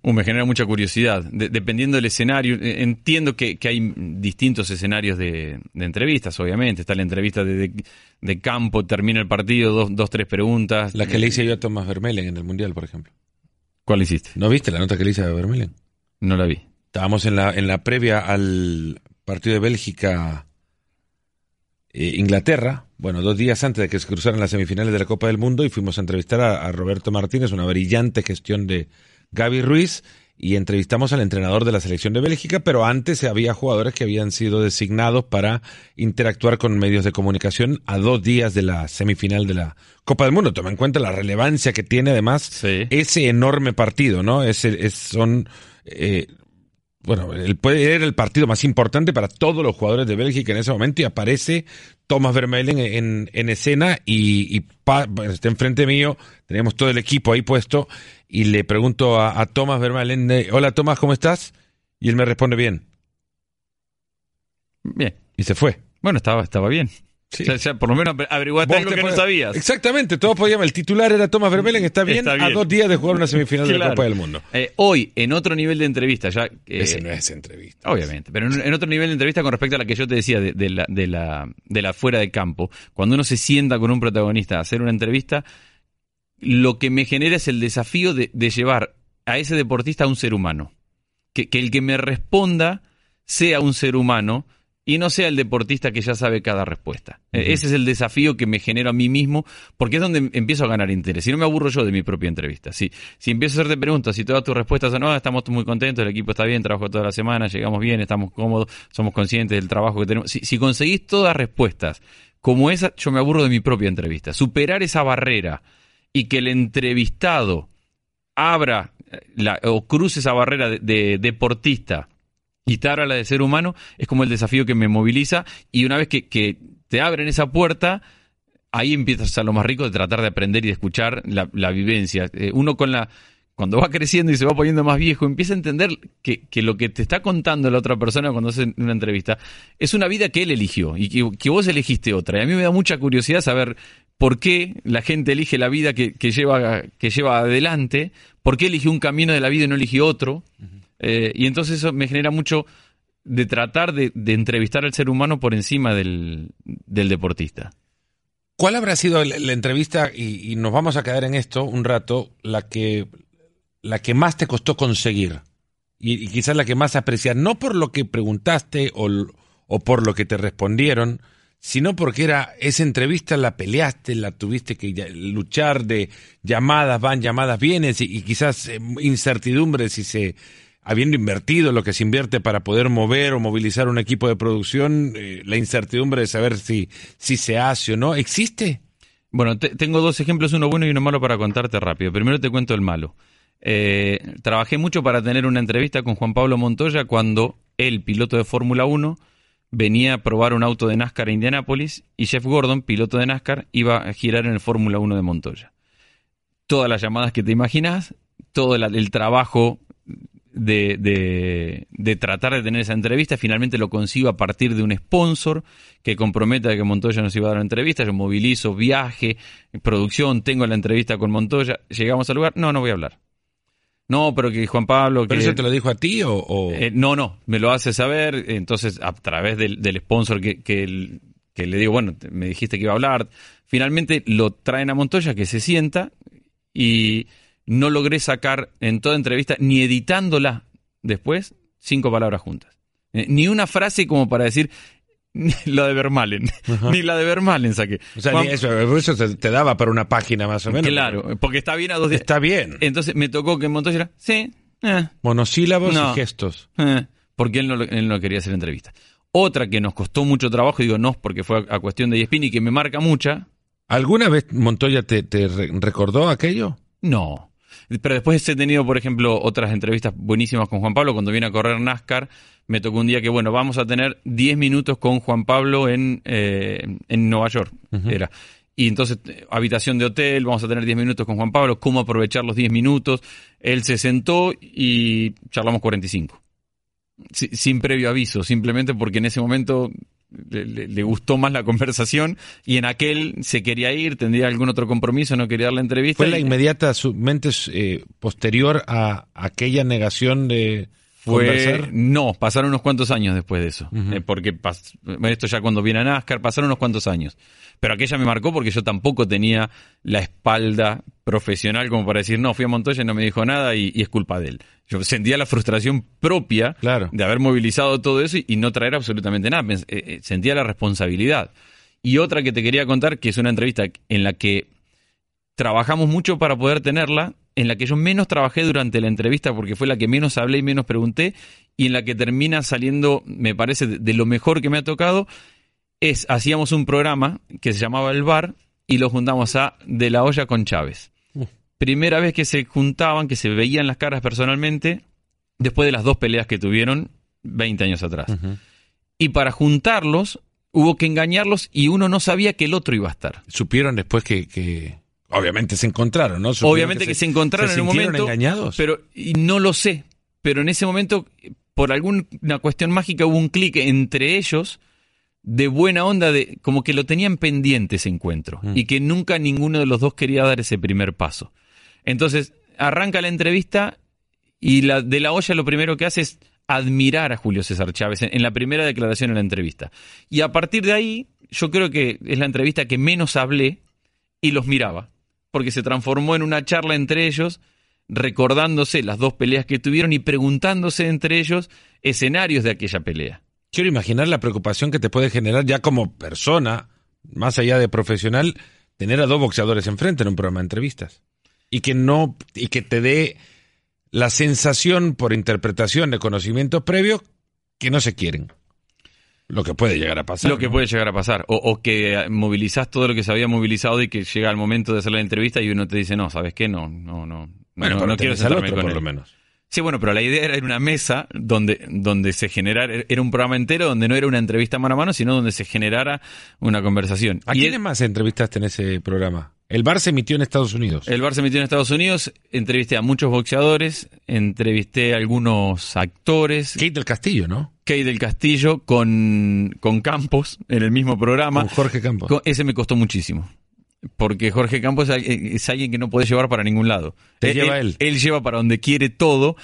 Uh, me genera mucha curiosidad. dependiendo del escenario, eh, entiendo que, hay distintos escenarios de, entrevistas, obviamente. Está la entrevista de, campo, termina el partido, dos, dos, tres preguntas. La que le hice yo a Tomás Vermelen en el Mundial, por ejemplo. ¿Cuál hiciste? ¿No viste la nota que le hice a Vermelen? No la vi. Estábamos en la, en la previa al partido de Bélgica. Eh, Inglaterra, bueno, dos días antes de que se cruzaran las semifinales de la Copa del Mundo y fuimos a entrevistar a Roberto Martínez, una brillante gestión de, Gaby Ruiz y entrevistamos al entrenador de la selección de Bélgica, pero antes había jugadores que habían sido designados para interactuar con medios de comunicación a dos días de la semifinal de la Copa del Mundo. Toma en cuenta la relevancia que tiene además ese enorme partido, ¿no? Ese, son eh, bueno, el, puede el partido más importante para todos los jugadores de Bélgica en ese momento y aparece Thomas Vermeulen en, en escena y, y está enfrente mío, tenemos todo el equipo ahí puesto y le pregunto a, a Thomas Vermeulen, eh, hola Thomas, ¿cómo estás? Y él me responde bien. Bien. Y se fue. Bueno, estaba, estaba bien. Sí. por lo menos averiguaste algo que no sabías. Exactamente, todo podíamos. El titular era Thomas Vermeulen, está bien, está bien, a dos días de jugar una semifinal de la Copa del Mundo. Eh, hoy, en otro nivel de entrevista, ya. Ese no es entrevista. Obviamente, pero en, otro nivel de entrevista con respecto a la que yo te decía de, la, de, la, de la fuera de campo, cuando uno se sienta con un protagonista a hacer una entrevista, lo que me genera es el desafío de, llevar a ese deportista a un ser humano. Que, que el que me responda sea un ser humano y no sea el deportista que ya sabe cada respuesta. E, ese es el desafío que me genero a mí mismo, porque es donde empiezo a ganar interés. Si no me aburro yo de mi propia entrevista. Si, si empiezo a hacerte preguntas, si todas tus respuestas son, no, estamos muy contentos, el equipo está bien, trabajo toda la semana, llegamos bien, estamos cómodos, somos conscientes del trabajo que tenemos. Si, si conseguís todas respuestas como esa, yo me aburro de mi propia entrevista. Superar esa barrera y que el entrevistado abra eh, la, o cruce esa barrera de deportista quitar a la de ser humano es como el desafío que me moviliza y una vez que, te abren esa puerta, ahí empiezas a lo más rico de tratar de aprender y de escuchar la, vivencia. Eh, uno con la... Cuando va creciendo y se va poniendo más viejo, empieza a entender que, lo que te está contando la otra persona cuando hace una entrevista es una vida que él eligió y que, vos elegiste otra. Y a mí me da mucha curiosidad saber por qué la gente elige la vida que, lleva, que lleva adelante, por qué eligió un camino de la vida y no eligió otro. Eh, y entonces eso me genera mucho de tratar de, entrevistar al ser humano por encima del, deportista. ¿Cuál habrá sido la, entrevista, y, nos vamos a quedar en esto un rato, la que, la que más te costó conseguir? Y, quizás la que más aprecias, no por lo que preguntaste o, por lo que te respondieron, sino porque era esa entrevista la peleaste, la tuviste que luchar de llamadas van, llamadas vienen y, quizás eh, incertidumbre si se habiendo invertido lo que se invierte para poder mover o movilizar un equipo de producción, eh, la incertidumbre de saber si, si se hace o no, ¿existe? Bueno, tengo dos ejemplos, uno bueno y uno malo para contarte rápido. Primero te cuento el malo. Eh, trabajé mucho para tener una entrevista con Juan Pablo Montoya cuando el piloto de Fórmula 1 venía a probar un auto de NASCAR a Indianápolis y Jeff Gordon, piloto de NASCAR, iba a girar en el Fórmula 1 de Montoya. Todas las llamadas que te imaginas, todo el, trabajo de, de, tratar de tener esa entrevista, finalmente lo consigo a partir de un sponsor que comprometa que Montoya nos iba a dar la entrevista, yo movilizo, viaje, producción, tengo la entrevista con Montoya, llegamos al lugar, no, no voy a hablar. No, pero que Juan Pablo... ¿Pero eso te lo dijo a ti o...? Eh, no, no, me lo hace saber, entonces a través del, sponsor que, que, le digo, bueno, me dijiste que iba a hablar, finalmente lo traen a Montoya que se sienta y no logré sacar en toda entrevista, ni editándola después, cinco palabras juntas. Eh, ni una frase como para decir, la de Vermalen. Ni la de Vermalen saqué. O sea, eso, te, daba para una página más o menos. Claro, porque está bien a dos Está bien. Entonces me tocó que Montoya era, sí. Eh, Monosílabos y gestos. Eh, porque él no, él no quería hacer entrevista. Otra que nos costó mucho trabajo, digo no, porque fue a, cuestión de ESPN y que me marca mucha. ¿Alguna vez Montoya te, te recordó aquello? No. Pero después he tenido, por ejemplo, otras entrevistas buenísimas con Juan Pablo. Cuando viene a correr NASCAR, me tocó un día que, bueno, vamos a tener 10 minutos con Juan Pablo en, eh, en Nueva York. Era. Y entonces, habitación de hotel, vamos a tener 10 minutos con Juan Pablo, cómo aprovechar los 10 minutos. Él se sentó y charlamos 45. sin previo aviso, simplemente porque en ese momento le, gustó más la conversación y en aquel se quería ir, tendría algún otro compromiso, no quería dar la entrevista. ¿Fue la inmediata su mente eh, posterior a aquella negación de conversar? No, pasaron unos cuantos años después de eso, eh, porque esto ya cuando viene a NASCAR, pasaron unos cuantos años. Pero aquella me marcó porque yo tampoco tenía la espalda profesional como para decir, no, fui a Montoya y no me dijo nada y, es culpa de él. Yo sentía la frustración propia de haber movilizado todo eso y, no traer absolutamente nada. Eh, eh, sentía la responsabilidad. Y otra que te quería contar, que es una entrevista en la que trabajamos mucho para poder tenerla, en la que yo menos trabajé durante la entrevista porque fue la que menos hablé y menos pregunté, y en la que termina saliendo, me parece, de lo mejor que me ha tocado, es, hacíamos un programa que se llamaba El Bar y lo juntamos a De la Olla con Chávez. Primera vez que se juntaban, que se veían las caras personalmente, después de las dos peleas que tuvieron 20 años atrás. Y para juntarlos, hubo que engañarlos y uno no sabía que el otro iba a estar. Supieron después que, obviamente se encontraron, ¿no? obviamente que, se, encontraron en un momento. engañados? Pero y no lo sé. Pero en ese momento, por alguna cuestión mágica, hubo un clic entre ellos de buena onda, de como que lo tenían pendiente ese encuentro mm. y que nunca ninguno de los dos quería dar ese primer paso. Entonces, arranca la entrevista y la, de la olla lo primero que hace es admirar a Julio César Chávez en, la primera declaración en la entrevista. Y a partir de ahí, yo creo que es la entrevista que menos hablé y los miraba, porque se transformó en una charla entre ellos, recordándose las dos peleas que tuvieron y preguntándose entre ellos escenarios de aquella pelea. Quiero imaginar la preocupación que te puede generar ya como persona, más allá de profesional, tener a dos boxeadores enfrente en un programa de entrevistas. Y que no, y que te dé la sensación por interpretación de conocimientos previos que no se quieren. Lo que puede llegar a pasar. Lo que puede llegar a pasar. O, que movilizás todo lo que se había movilizado y que llega el momento de hacer la entrevista y uno te dice, no, ¿sabes qué? No, no, no. Bueno, no, quiero sentarme con por lo menos. Sí, bueno, pero la idea era una mesa donde, donde se generara, era un programa entero donde no era una entrevista mano a mano, sino donde se generara una conversación. ¿A quiénes más entrevistaste en ese programa? El bar se emitió en Estados Unidos. El bar se emitió en Estados Unidos, entrevisté a muchos boxeadores, entrevisté a algunos actores. Kate del Castillo, ¿no? Kate del Castillo con, con Campos en el mismo programa. Con Jorge Campos. ese me costó muchísimo porque Jorge Campos es alguien que no puede llevar para ningún lado. Te lleva él. Él lleva para donde quiere todo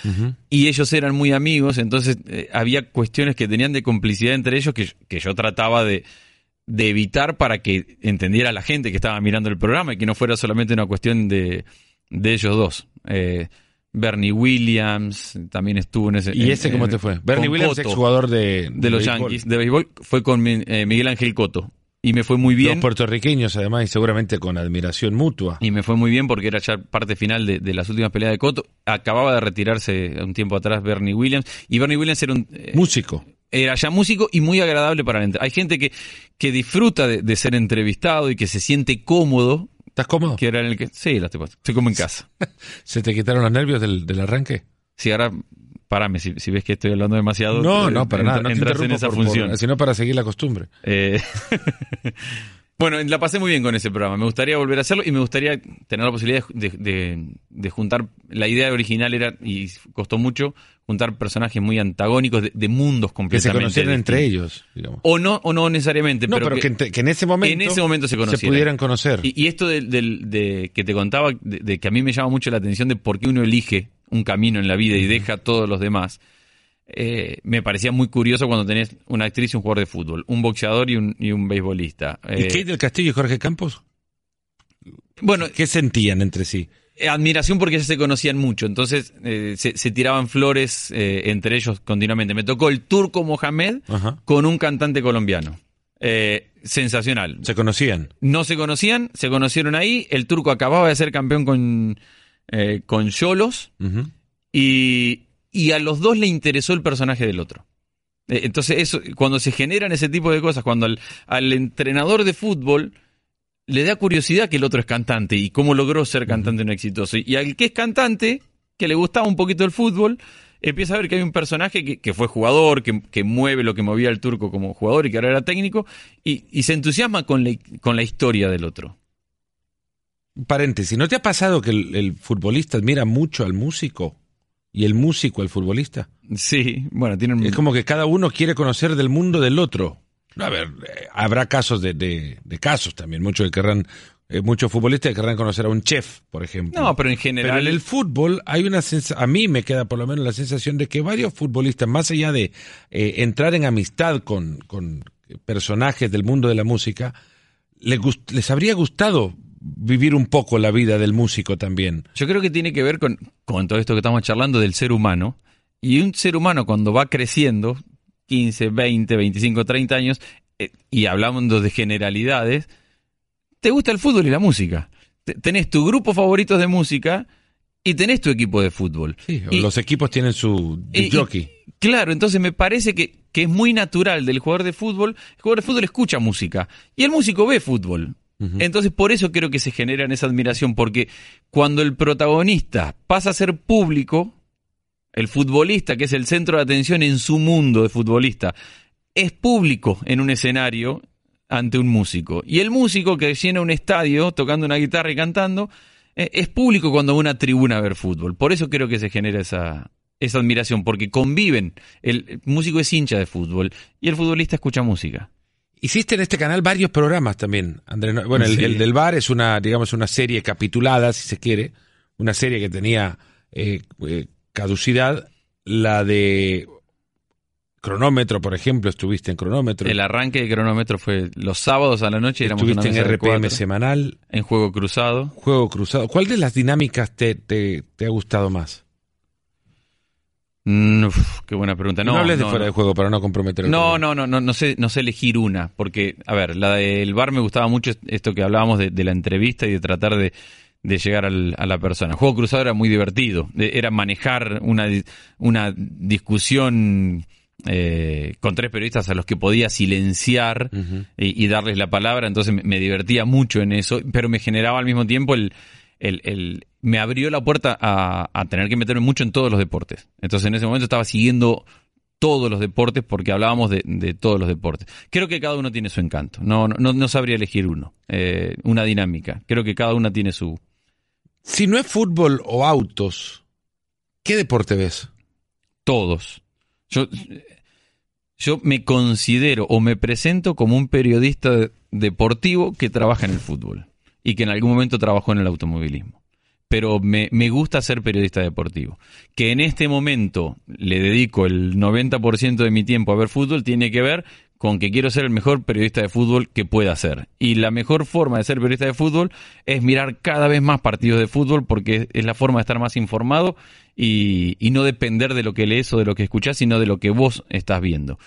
y ellos eran muy amigos, entonces eh, había cuestiones que tenían de complicidad entre ellos que, que yo trataba de, de, evitar para que entendiera la gente que estaba mirando el programa y que no fuera solamente una cuestión de, de ellos dos. Eh, Bernie Williams también estuvo en ese. ¿Y ese cómo te fue? Bernie Williams, exjugador de, de, los Yankees de béisbol, fue con eh, Miguel Ángel Coto y me fue muy bien. Los puertorriqueños, además, y seguramente con admiración mutua. Y me fue muy bien porque era ya parte final de, las últimas peleas de Coto. Acababa de retirarse un tiempo atrás Bernie Williams. Y Bernie Williams era un. Eh, músico. Era ya músico y muy agradable para la Hay gente que, que disfruta de, ser entrevistado y que se siente cómodo. ¿Estás cómodo? Que era en el que, sí, estoy, estoy como en casa. ¿Se te quitaron los nervios del, del arranque? Sí, ahora Párame, si, ves que estoy hablando demasiado. No, no, para nada. No entras en esa función. sino para seguir la costumbre. Eh, bueno, la pasé muy bien con ese programa. Me gustaría volver a hacerlo y me gustaría tener la posibilidad de, juntar. La idea original era, y costó mucho, juntar personajes muy antagónicos de, mundos completamente. Que se conocieran entre ellos, digamos. O no, o no necesariamente. No, pero, que, en ese momento. En ese momento se conocieran. Se pudieran conocer. Y, esto de, que te contaba, de, que a mí me llama mucho la atención de por qué uno elige un camino en la vida y deja todos los demás. Eh, me parecía muy curioso cuando tenés una actriz y un jugador de fútbol, un boxeador y un, y un beisbolista. ¿Y eh, Kate del Castillo y Jorge Campos? Bueno, ¿qué sentían entre sí? Eh, admiración porque ya se conocían mucho, entonces se, tiraban flores entre ellos continuamente. Me tocó el turco Mohamed con un cantante colombiano. sensacional. ¿Se conocían? No se conocían, se conocieron ahí. El turco acababa de ser campeón con, eh, con Cholos y, a los dos le interesó el personaje del otro. Eh, entonces, eso, cuando se generan ese tipo de cosas, cuando al, entrenador de fútbol le da curiosidad que el otro es cantante y cómo logró ser cantante en exitoso. Y al que es cantante, que le gustaba un poquito el fútbol, empieza a ver que hay un personaje que, fue jugador, que, mueve lo que movía el turco como jugador y que ahora era técnico, y, se entusiasma con la historia del otro paréntesis, ¿no te ha pasado que el, futbolista admira mucho al músico y el músico al futbolista? Sí, bueno, tienen... Es como que cada uno quiere conocer del mundo del otro. A ver, eh, habrá casos de, de, casos también, muchos querrán, eh, muchos futbolistas querrán conocer a un chef, por ejemplo. No, pero en general... Pero en el fútbol hay una sensación, a mí me queda por lo menos la sensación de que varios futbolistas, más allá de eh, entrar en amistad con, con personajes del mundo de la música, les, les habría gustado vivir un poco la vida del músico también. Yo creo que tiene que ver con, con todo esto que estamos charlando del ser humano. Y un ser humano cuando va creciendo, 15, 20, 25, 30 años, eh, y hablando de generalidades, te gusta el fútbol y la música. Tenés tu grupo favorito de música y tenés tu equipo de fútbol. Sí, los equipos tienen su jockey. claro, entonces me parece que, que es muy natural del jugador de fútbol. El jugador de fútbol escucha música y el músico ve fútbol. Entonces, por eso creo que se genera esa admiración, porque cuando el protagonista pasa a ser público, el futbolista, que es el centro de atención en su mundo de futbolista, es público en un escenario ante un músico. Y el músico que llena un estadio tocando una guitarra y cantando, eh, es público cuando va una tribuna a ver fútbol. Por eso creo que se genera esa, esa admiración, porque conviven. El músico es hincha de fútbol y el futbolista escucha música. Hiciste en este canal varios programas también, Andrés. Bueno, el, del bar es una, digamos, una serie capitulada, si se quiere, una serie que tenía eh, eh, caducidad. La de cronómetro, por ejemplo, estuviste en cronómetro. El arranque de cronómetro fue los sábados a la noche. Estuviste en RPM semanal. En Juego Cruzado. Juego Cruzado. ¿Cuál de las dinámicas te, te ha gustado más? Mm, qué buena pregunta. No, no hables de fuera de juego para no comprometer. No, no, no, no, no sé, no sé elegir una, porque, a ver, la del bar me gustaba mucho esto que hablábamos de, la entrevista y de tratar de, llegar a la persona. El juego cruzado era muy divertido, era manejar una, una discusión eh, con tres periodistas a los que podía silenciar y, darles la palabra, entonces me divertía mucho en eso, pero me generaba al mismo tiempo el el, me abrió la puerta a, tener que meterme mucho en todos los deportes. Entonces en ese momento estaba siguiendo todos los deportes porque hablábamos de, todos los deportes. Creo que cada uno tiene su encanto. No, no, no sabría elegir uno, eh, una dinámica. Creo que cada una tiene su... Si no es fútbol o autos, ¿qué deporte ves? Todos. Yo, yo me considero o me presento como un periodista deportivo que trabaja en el fútbol y que en algún momento trabajó en el automovilismo. Pero me, gusta ser periodista deportivo. Que en este momento le dedico el 90% de mi tiempo a ver fútbol tiene que ver con que quiero ser el mejor periodista de fútbol que pueda ser. Y la mejor forma de ser periodista de fútbol es mirar cada vez más partidos de fútbol porque es la forma de estar más informado y, y no depender de lo que lees o de lo que escuchás, sino de lo que vos estás viendo.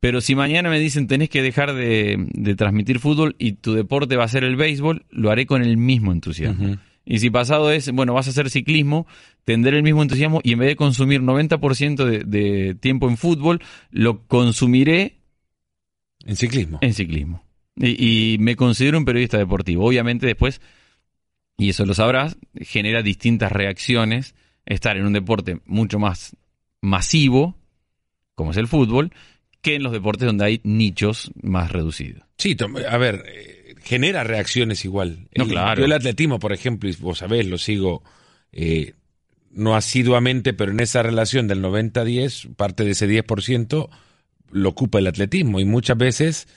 Pero si mañana me dicen tenés que dejar de, de, transmitir fútbol y tu deporte va a ser el béisbol, lo haré con el mismo entusiasmo. Y si pasado es, bueno, vas a hacer ciclismo, tendré el mismo entusiasmo y en vez de consumir 90% de, de tiempo en fútbol, lo consumiré en ciclismo. En ciclismo. Y, y, me considero un periodista deportivo. Obviamente después, y eso lo sabrás, genera distintas reacciones estar en un deporte mucho más masivo, como es el fútbol, que en los deportes donde hay nichos más reducidos. Sí, a ver, genera reacciones igual. No, el, claro. Yo el atletismo, por ejemplo, y vos sabés, lo sigo eh, no asiduamente, pero en esa relación del 90-10, parte de ese 10% lo ocupa el atletismo y muchas veces,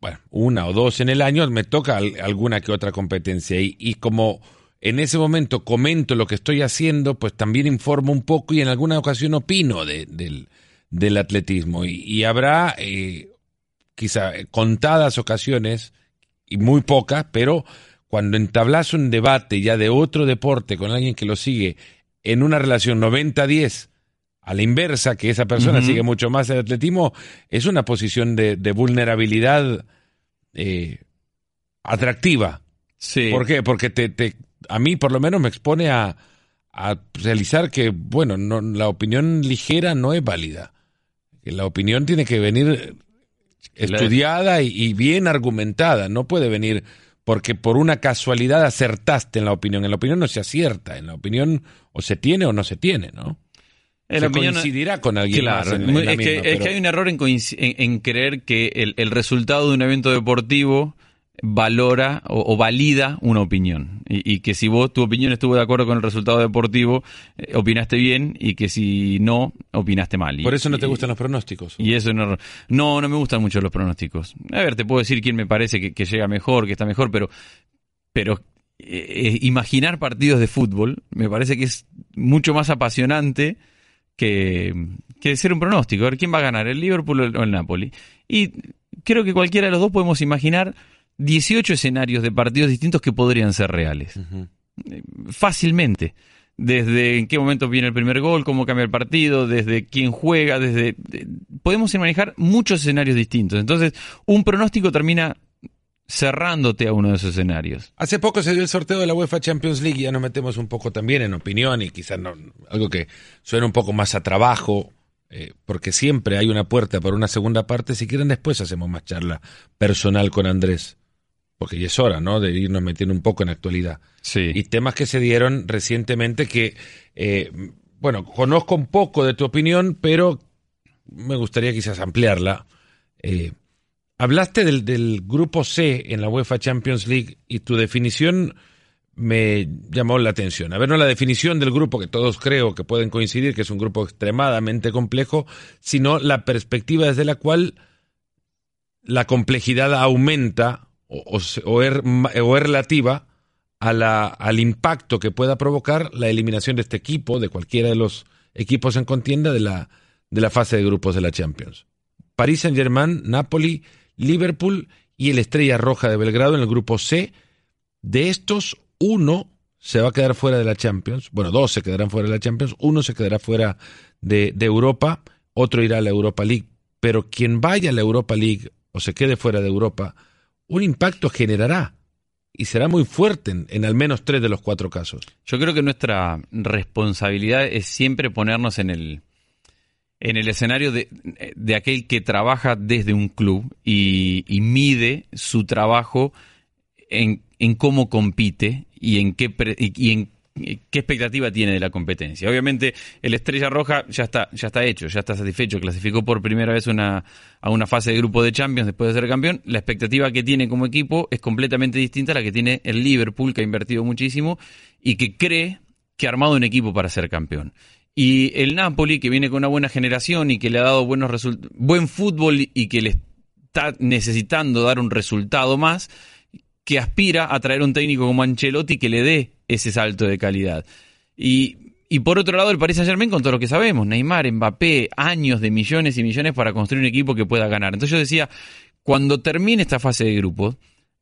bueno, una o dos en el año me toca alguna que otra competencia y, y como en ese momento comento lo que estoy haciendo, pues también informo un poco y en alguna ocasión opino de, del, del, atletismo. Y, y habrá eh, quizá contadas ocasiones, y muy pocas, pero cuando entablas un debate ya de otro deporte con alguien que lo sigue en una relación 90-10, a la inversa, que esa persona uh -huh. sigue mucho más el atletismo, es una posición de, de vulnerabilidad eh, atractiva. Sí. ¿Por qué? Porque te, te, a mí por lo menos me expone a, a realizar que, bueno, no, la opinión ligera no es válida. Que la opinión tiene que venir estudiada y, y, bien argumentada. No puede venir porque por una casualidad acertaste en la opinión. En la opinión no se acierta. En la opinión o se tiene o no se tiene, ¿no? En se opinión, coincidirá con alguien claro, más en, en es, que, es hay un error en, en, en creer que el, el, resultado de un evento deportivo valora o, o valida una opinión y, y, que si vos tu opinión estuvo de acuerdo con el resultado deportivo eh, opinaste bien y que si no opinaste mal y, por eso no te y, gustan los pronósticos y eso no no no me gustan mucho los pronósticos a ver te puedo decir quién me parece que, que llega mejor que está mejor pero pero eh, imaginar partidos de fútbol me parece que es mucho más apasionante que, que ser un pronóstico. A ver quién va a ganar, el Liverpool o el Napoli. Y creo que cualquiera de los dos podemos imaginar 18 escenarios de partidos distintos que podrían ser reales. Uh -huh. Fácilmente. Desde en qué momento viene el primer gol, cómo cambia el partido, desde quién juega, desde... Podemos manejar muchos escenarios distintos. Entonces, un pronóstico termina cerrándote a uno de esos escenarios. Hace poco se dio el sorteo de la UEFA Champions League y ya nos metemos un poco también en opinión y quizás no, algo que suena un poco más a trabajo, eh, porque siempre hay una puerta para una segunda parte. Si quieren después hacemos más charla personal con Andrés, porque ya es hora, ¿no? De irnos metiendo un poco en actualidad. Sí. Y temas que se dieron recientemente que, eh, bueno, conozco un poco de tu opinión, pero me gustaría quizás ampliarla. Eh, Hablaste del, del, grupo C en la UEFA Champions League y tu definición me llamó la atención. A ver, no la definición del grupo, que todos creo que pueden coincidir, que es un grupo extremadamente complejo, sino la perspectiva desde la cual la complejidad aumenta o, es, o es, relativa a la, al impacto que pueda provocar la eliminación de este equipo, de cualquiera de los equipos en contienda de la, de la fase de grupos de la Champions. París Saint-Germain, Napoli, Liverpool y el Estrella Roja de Belgrado en el grupo C. De estos, uno se va a quedar fuera de la Champions. Bueno, dos se quedarán fuera de la Champions. Uno se quedará fuera de, de Europa. Otro irá a la Europa League. Pero quien vaya a la Europa League o se quede fuera de Europa, un impacto generará. Y será muy fuerte en, en al menos tres de los cuatro casos. Yo creo que nuestra responsabilidad es siempre ponernos en el, en el escenario de, de, aquel que trabaja desde un club y, mide su trabajo en, en, cómo compite y en qué y en qué expectativa tiene de la competencia. Obviamente el Estrella Roja ya está ya está hecho, ya está satisfecho, clasificó por primera vez una, a una fase de grupo de Champions después de ser campeón. La expectativa que tiene como equipo es completamente distinta a la que tiene el Liverpool que ha invertido muchísimo y que cree que ha armado un equipo para ser campeón. Y el Napoli, que viene con una buena generación y que le ha dado buenos buen fútbol y que le está necesitando dar un resultado más, que aspira a traer un técnico como Ancelotti que le dé ese salto de calidad. Y, y por otro lado, el Paris Saint Germain con todo lo que sabemos, Neymar, Mbappé, años de millones y millones para construir un equipo que pueda ganar. Entonces yo decía, cuando termine esta fase de grupos,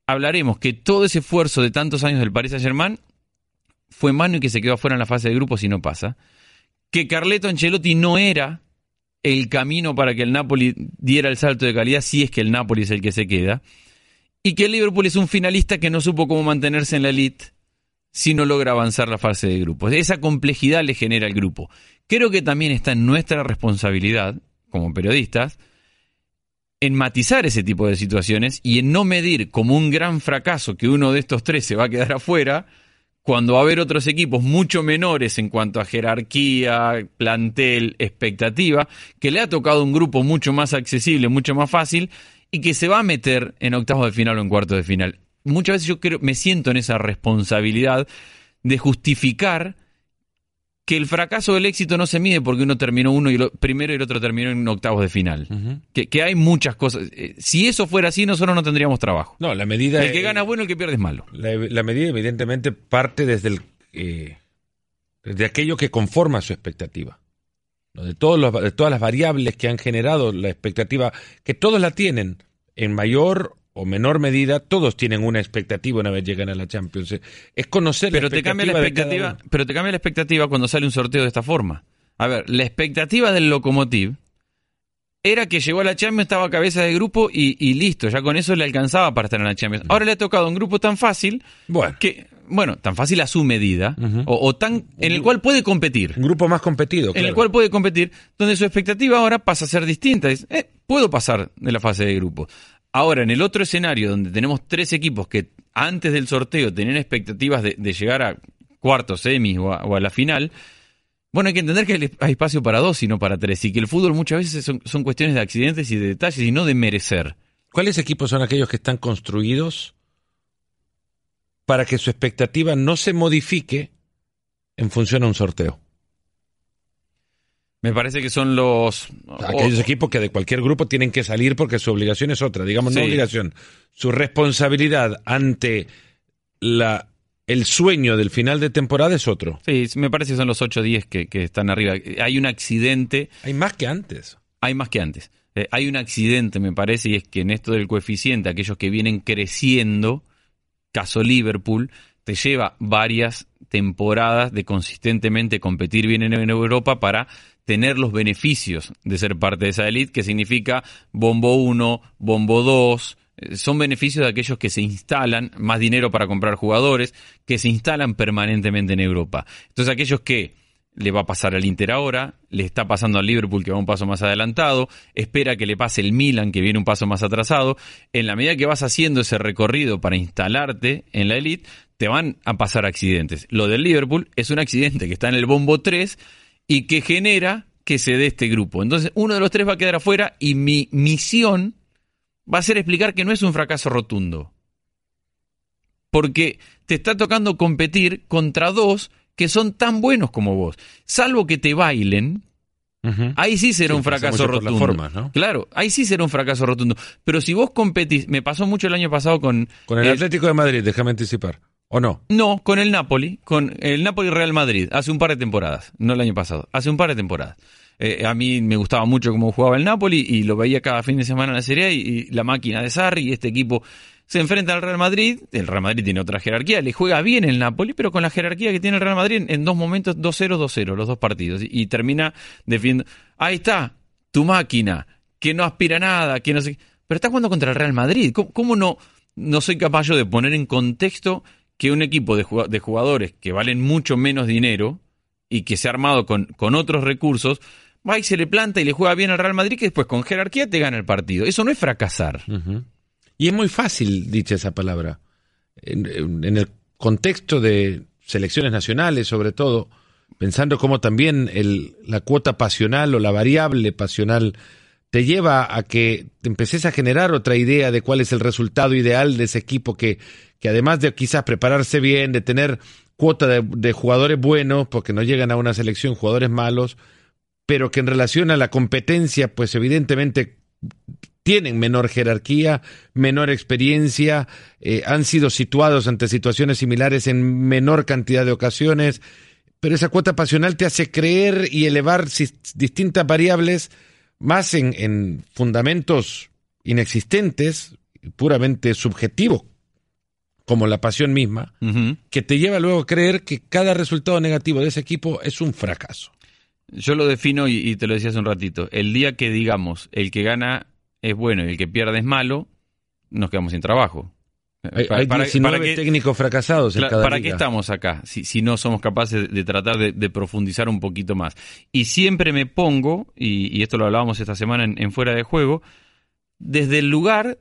hablaremos que todo ese esfuerzo de tantos años del Paris Saint Germain fue mano y que se quedó afuera en la fase de grupos y no pasa. Que Carleto Ancelotti no era el camino para que el Napoli diera el salto de calidad si es que el Napoli es el que se queda. Y que el Liverpool es un finalista que no supo cómo mantenerse en la elite si no logra avanzar la fase de grupos. Esa complejidad le genera el grupo. Creo que también está en nuestra responsabilidad, como periodistas, en matizar ese tipo de situaciones y en no medir como un gran fracaso que uno de estos tres se va a quedar afuera, cuando va a haber otros equipos mucho menores en cuanto a jerarquía, plantel, expectativa, que le ha tocado un grupo mucho más accesible, mucho más fácil, y que se va a meter en octavos de final o en cuartos de final. Muchas veces yo creo, me siento en esa responsabilidad de justificar que el fracaso del éxito no se mide porque uno terminó uno y lo, primero y el otro terminó en octavos de final. que, hay muchas cosas. Eh, si eso fuera así, nosotros no tendríamos trabajo. No, la medida. El que gana es bueno, el que pierde es malo. La, medida, evidentemente, parte desde el. Eh, desde aquello que conforma su expectativa. De, todos los, de todas las variables que han generado la expectativa, que todos la tienen en mayor o menor medida, todos tienen una expectativa una vez llegan a la Champions. Es conocer pero te cambia la expectativa, Pero te cambia la expectativa cuando sale un sorteo de esta forma. A ver, la expectativa del Lokomotiv era que llegó a la Champions, estaba a cabeza de grupo y, listo, ya con eso le alcanzaba para estar en la Champions. Ahora le ha tocado un grupo tan fácil bueno. que, bueno, tan fácil a su medida, o, tan en el cual puede competir. Un grupo más competido. En el cual puede competir, donde su expectativa ahora pasa a ser distinta. Es, eh, puedo pasar de la fase de grupo. Ahora, en el otro escenario, donde tenemos tres equipos que antes del sorteo tenían expectativas de, llegar a cuartos, semis o a, la final, bueno, hay que entender que hay espacio para dos y no para tres, y que el fútbol muchas veces son, cuestiones de accidentes y de detalles y no de merecer. ¿Cuáles equipos son aquellos que están construidos para que su expectativa no se modifique en función a un sorteo? Me parece que son los... Aquellos equipos que de cualquier grupo tienen que salir porque su obligación es otra, digamos, no obligación, su responsabilidad ante la, el sueño del final de temporada es otro. Sí, me parece que son los 8 o 10 que, están arriba. Hay un accidente... Hay más que antes. Hay más que antes. Eh, hay un accidente, me parece, y es que en esto del coeficiente, aquellos que vienen creciendo, caso Liverpool, te lleva varias temporadas de consistentemente competir bien en Europa para tener los beneficios de ser parte de esa élite, que significa bombo 1, bombo 2, eh, son beneficios de aquellos que se instalan, más dinero para comprar jugadores, que se instalan permanentemente en Europa. Entonces aquellos que le va a pasar al Inter ahora, le está pasando al Liverpool que va un paso más adelantado, espera que le pase el Milan que viene un paso más atrasado, en la medida que vas haciendo ese recorrido para instalarte en la elite, te van a pasar accidentes. Lo del Liverpool es un accidente que está en el bombo 3 y que genera que se dé este grupo. Entonces, uno de los tres va a quedar afuera y mi misión va a ser explicar que no es un fracaso rotundo. Porque te está tocando competir contra dos que son tan buenos como vos. Salvo que te bailen, Ahí sí será un fracaso rotundo. Claro, ahí sí será un fracaso rotundo. Pero si vos competís, me pasó mucho el año pasado con... Con el Atlético de Madrid, déjame anticipar. ¿O no? No, con el Napoli, con el Napoli Real Madrid, hace un par de temporadas, no el año pasado, hace un par de temporadas. Eh, a mí me gustaba mucho cómo jugaba el Napoli y lo veía cada fin de semana en la Serie A y, la máquina de Sarri y este equipo se enfrenta al Real Madrid, el Real Madrid tiene otra jerarquía, le juega bien el Napoli, pero con la jerarquía que tiene el Real Madrid en dos momentos 2-0, 2-0, los dos partidos, y, termina defendiendo, ahí está, tu máquina, que no aspira a nada, que no sé, pero está jugando contra el Real Madrid, ¿cómo, cómo no, no soy capaz yo de poner en contexto que un equipo de, jugadores que valen mucho menos dinero y que se ha armado con, otros recursos, va y se le planta y le juega bien al Real Madrid que después con jerarquía te gana el partido. Eso no es fracasar. Y es muy fácil, dicha esa palabra. En, el contexto de selecciones nacionales, sobre todo, pensando cómo también el, la cuota pasional o la variable pasional te lleva a que empeces a generar otra idea de cuál es el resultado ideal de ese equipo que, que además de quizás prepararse bien, de tener cuota de, jugadores buenos, porque no llegan a una selección jugadores malos, pero que en relación a la competencia, pues evidentemente tienen menor jerarquía, menor experiencia, eh, han sido situados ante situaciones similares en menor cantidad de ocasiones, pero esa cuota pasional te hace creer y elevar distintas variables más en, en fundamentos inexistentes, puramente subjetivos, como la pasión misma, que te lleva luego a creer que cada resultado negativo de ese equipo es un fracaso. Yo lo defino y, te lo decía hace un ratito. El día que digamos el que gana es bueno y el que pierde es malo, nos quedamos sin trabajo. Hay, para, 19 técnicos fracasados en cada ¿Para qué estamos acá si, si, no somos capaces de, tratar de, profundizar un poquito más? Y siempre me pongo, y, esto lo hablábamos esta semana en, Fuera de Juego, desde el lugar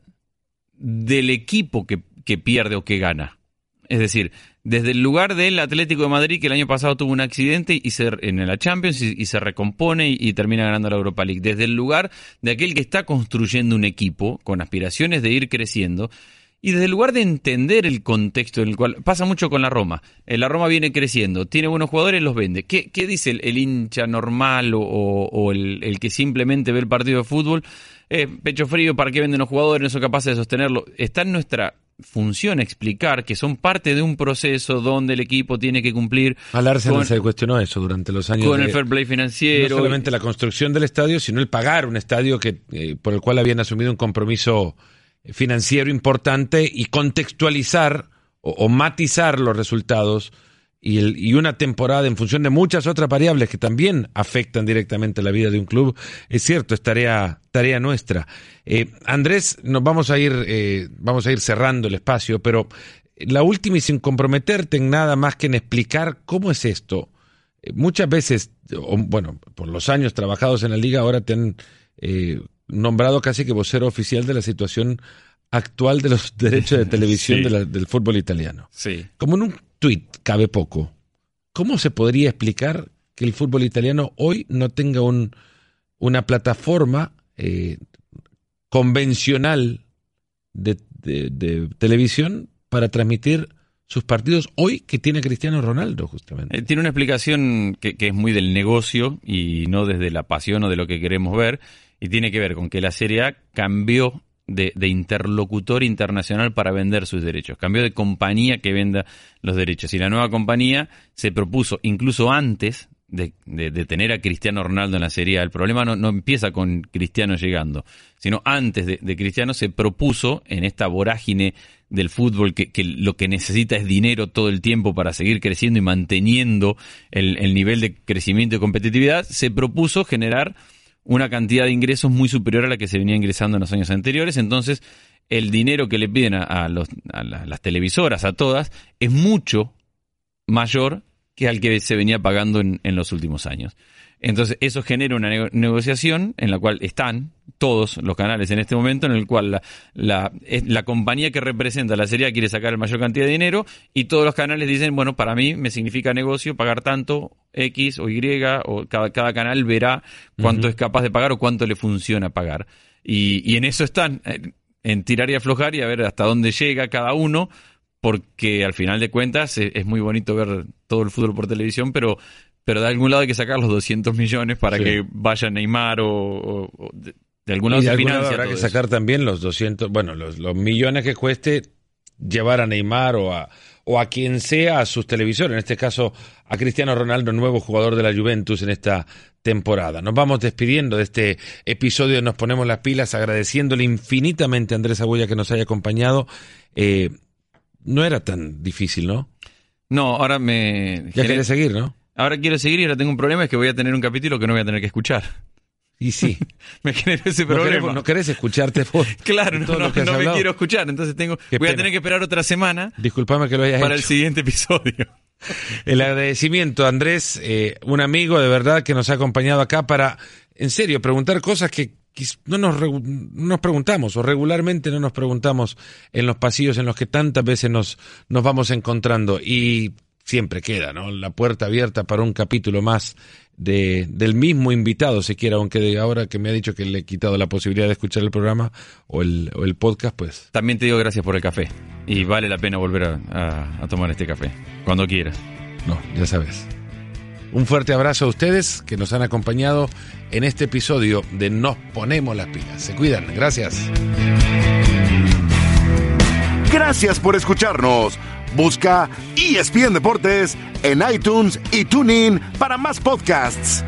del equipo que, que pierde o que gana. Es decir, desde el lugar del Atlético de Madrid que el año pasado tuvo un accidente y se, en la Champions y, se recompone y, termina ganando la Europa League. Desde el lugar de aquel que está construyendo un equipo con aspiraciones de ir creciendo. Y desde el lugar de entender el contexto en el cual pasa mucho con la Roma. Eh, la Roma viene creciendo, tiene buenos jugadores, los vende. ¿Qué, dice el, hincha normal o, el, que simplemente ve el partido de fútbol? Eh, pecho frío, ¿para qué venden los jugadores? No son capaces de sostenerlo. Está en nuestra funciona explicar que son parte de un proceso donde el equipo tiene que cumplir. Al Arsenal se cuestionó eso durante los años. Con el fair play financiero. No solamente la construcción del estadio, sino el pagar un estadio que, eh, por el cual habían asumido un compromiso financiero importante y contextualizar o matizar los resultados y, el, y, una temporada en función de muchas otras variables que también afectan directamente la vida de un club, es cierto, es tarea, tarea nuestra. Eh, Andrés, nos vamos a ir, eh, vamos a ir cerrando el espacio, pero la última y sin comprometerte en nada más que en explicar cómo es esto. Eh, muchas veces, bueno, por los años trabajados en la liga, ahora te han nombrado casi que vocero oficial de la situación actual de los derechos de televisión del fútbol italiano. Sí. Como en tuit cabe poco. ¿Cómo se podría explicar que el fútbol italiano hoy no tenga un, una plataforma eh, convencional de, televisión para transmitir sus partidos hoy que tiene Cristiano Ronaldo, justamente. Eh, tiene una explicación que, que, es muy del negocio y no desde la pasión o de lo que queremos ver, y tiene que ver con que la Serie A cambió de, interlocutor internacional para vender sus derechos. Cambió de compañía que venda los derechos. Y la nueva compañía se propuso, incluso antes de, tener a Cristiano Ronaldo en la Serie A, el problema no, no empieza con Cristiano llegando, sino antes de, Cristiano se propuso en esta vorágine del fútbol que, lo que necesita es dinero todo el tiempo para seguir creciendo y manteniendo el, el nivel de crecimiento y competitividad, se propuso generar una cantidad de ingresos muy superior a la que se venía ingresando en los años anteriores. Entonces, el dinero que le piden a, las televisoras, a todas, es mucho mayor que al que se venía pagando en, los últimos años. Entonces, eso genera una negociación en la cual están todos los canales en este momento, en el cual la, la, compañía que representa la serie quiere sacar la mayor cantidad de dinero y todos los canales dicen, bueno, para mí me significa negocio pagar tanto X o Y, o cada, cada canal verá cuánto es capaz de pagar o cuánto le funciona pagar. Y, y en eso están, en tirar y aflojar y a ver hasta dónde llega cada uno, porque al final de cuentas es, muy bonito ver todo el fútbol por televisión, pero pero de algún lado hay que sacar los 200 millones para que vaya Neymar o, de, algún lado y de algún lado habrá que sacar también los 200, bueno, los, los millones que cueste llevar a Neymar o a, o a quien sea a sus televisores, en este caso a Cristiano Ronaldo, nuevo jugador de la Juventus en esta temporada. Nos vamos despidiendo de este episodio, nos ponemos las pilas agradeciéndole infinitamente a Andrés Agulla que nos haya acompañado. Eh, no era tan difícil, ¿no? No, ahora me... Ya seguir, ¿no? Ahora quiero seguir y ahora tengo un problema, es que voy a tener un capítulo que no voy a tener que escuchar. Y sí. me genera ese problema. No querés, escucharte vos. claro, no, no, me quiero escuchar. Entonces tengo, voy a tener que esperar otra semana. Disculpame que lo hayas Para el siguiente episodio. El agradecimiento, Andrés, eh, un amigo de verdad que nos ha acompañado acá para, en serio, preguntar cosas que no nos, no nos preguntamos o regularmente no nos preguntamos en los pasillos en los que tantas veces nos, nos vamos encontrando. Y siempre queda, ¿no? La puerta abierta para un capítulo más de, del mismo invitado, si quiera, aunque de ahora que me ha dicho que le he quitado la posibilidad de escuchar el programa o el, o el podcast, pues. También te digo gracias por el café. Y vale la pena volver a, a tomar este café, cuando quieras. No, ya sabes. Un fuerte abrazo a ustedes que nos han acompañado en este episodio de Nos Ponemos las Pilas. Se cuidan, gracias. Gracias por escucharnos. Busca ESPN Deportes en iTunes y TuneIn para más podcasts.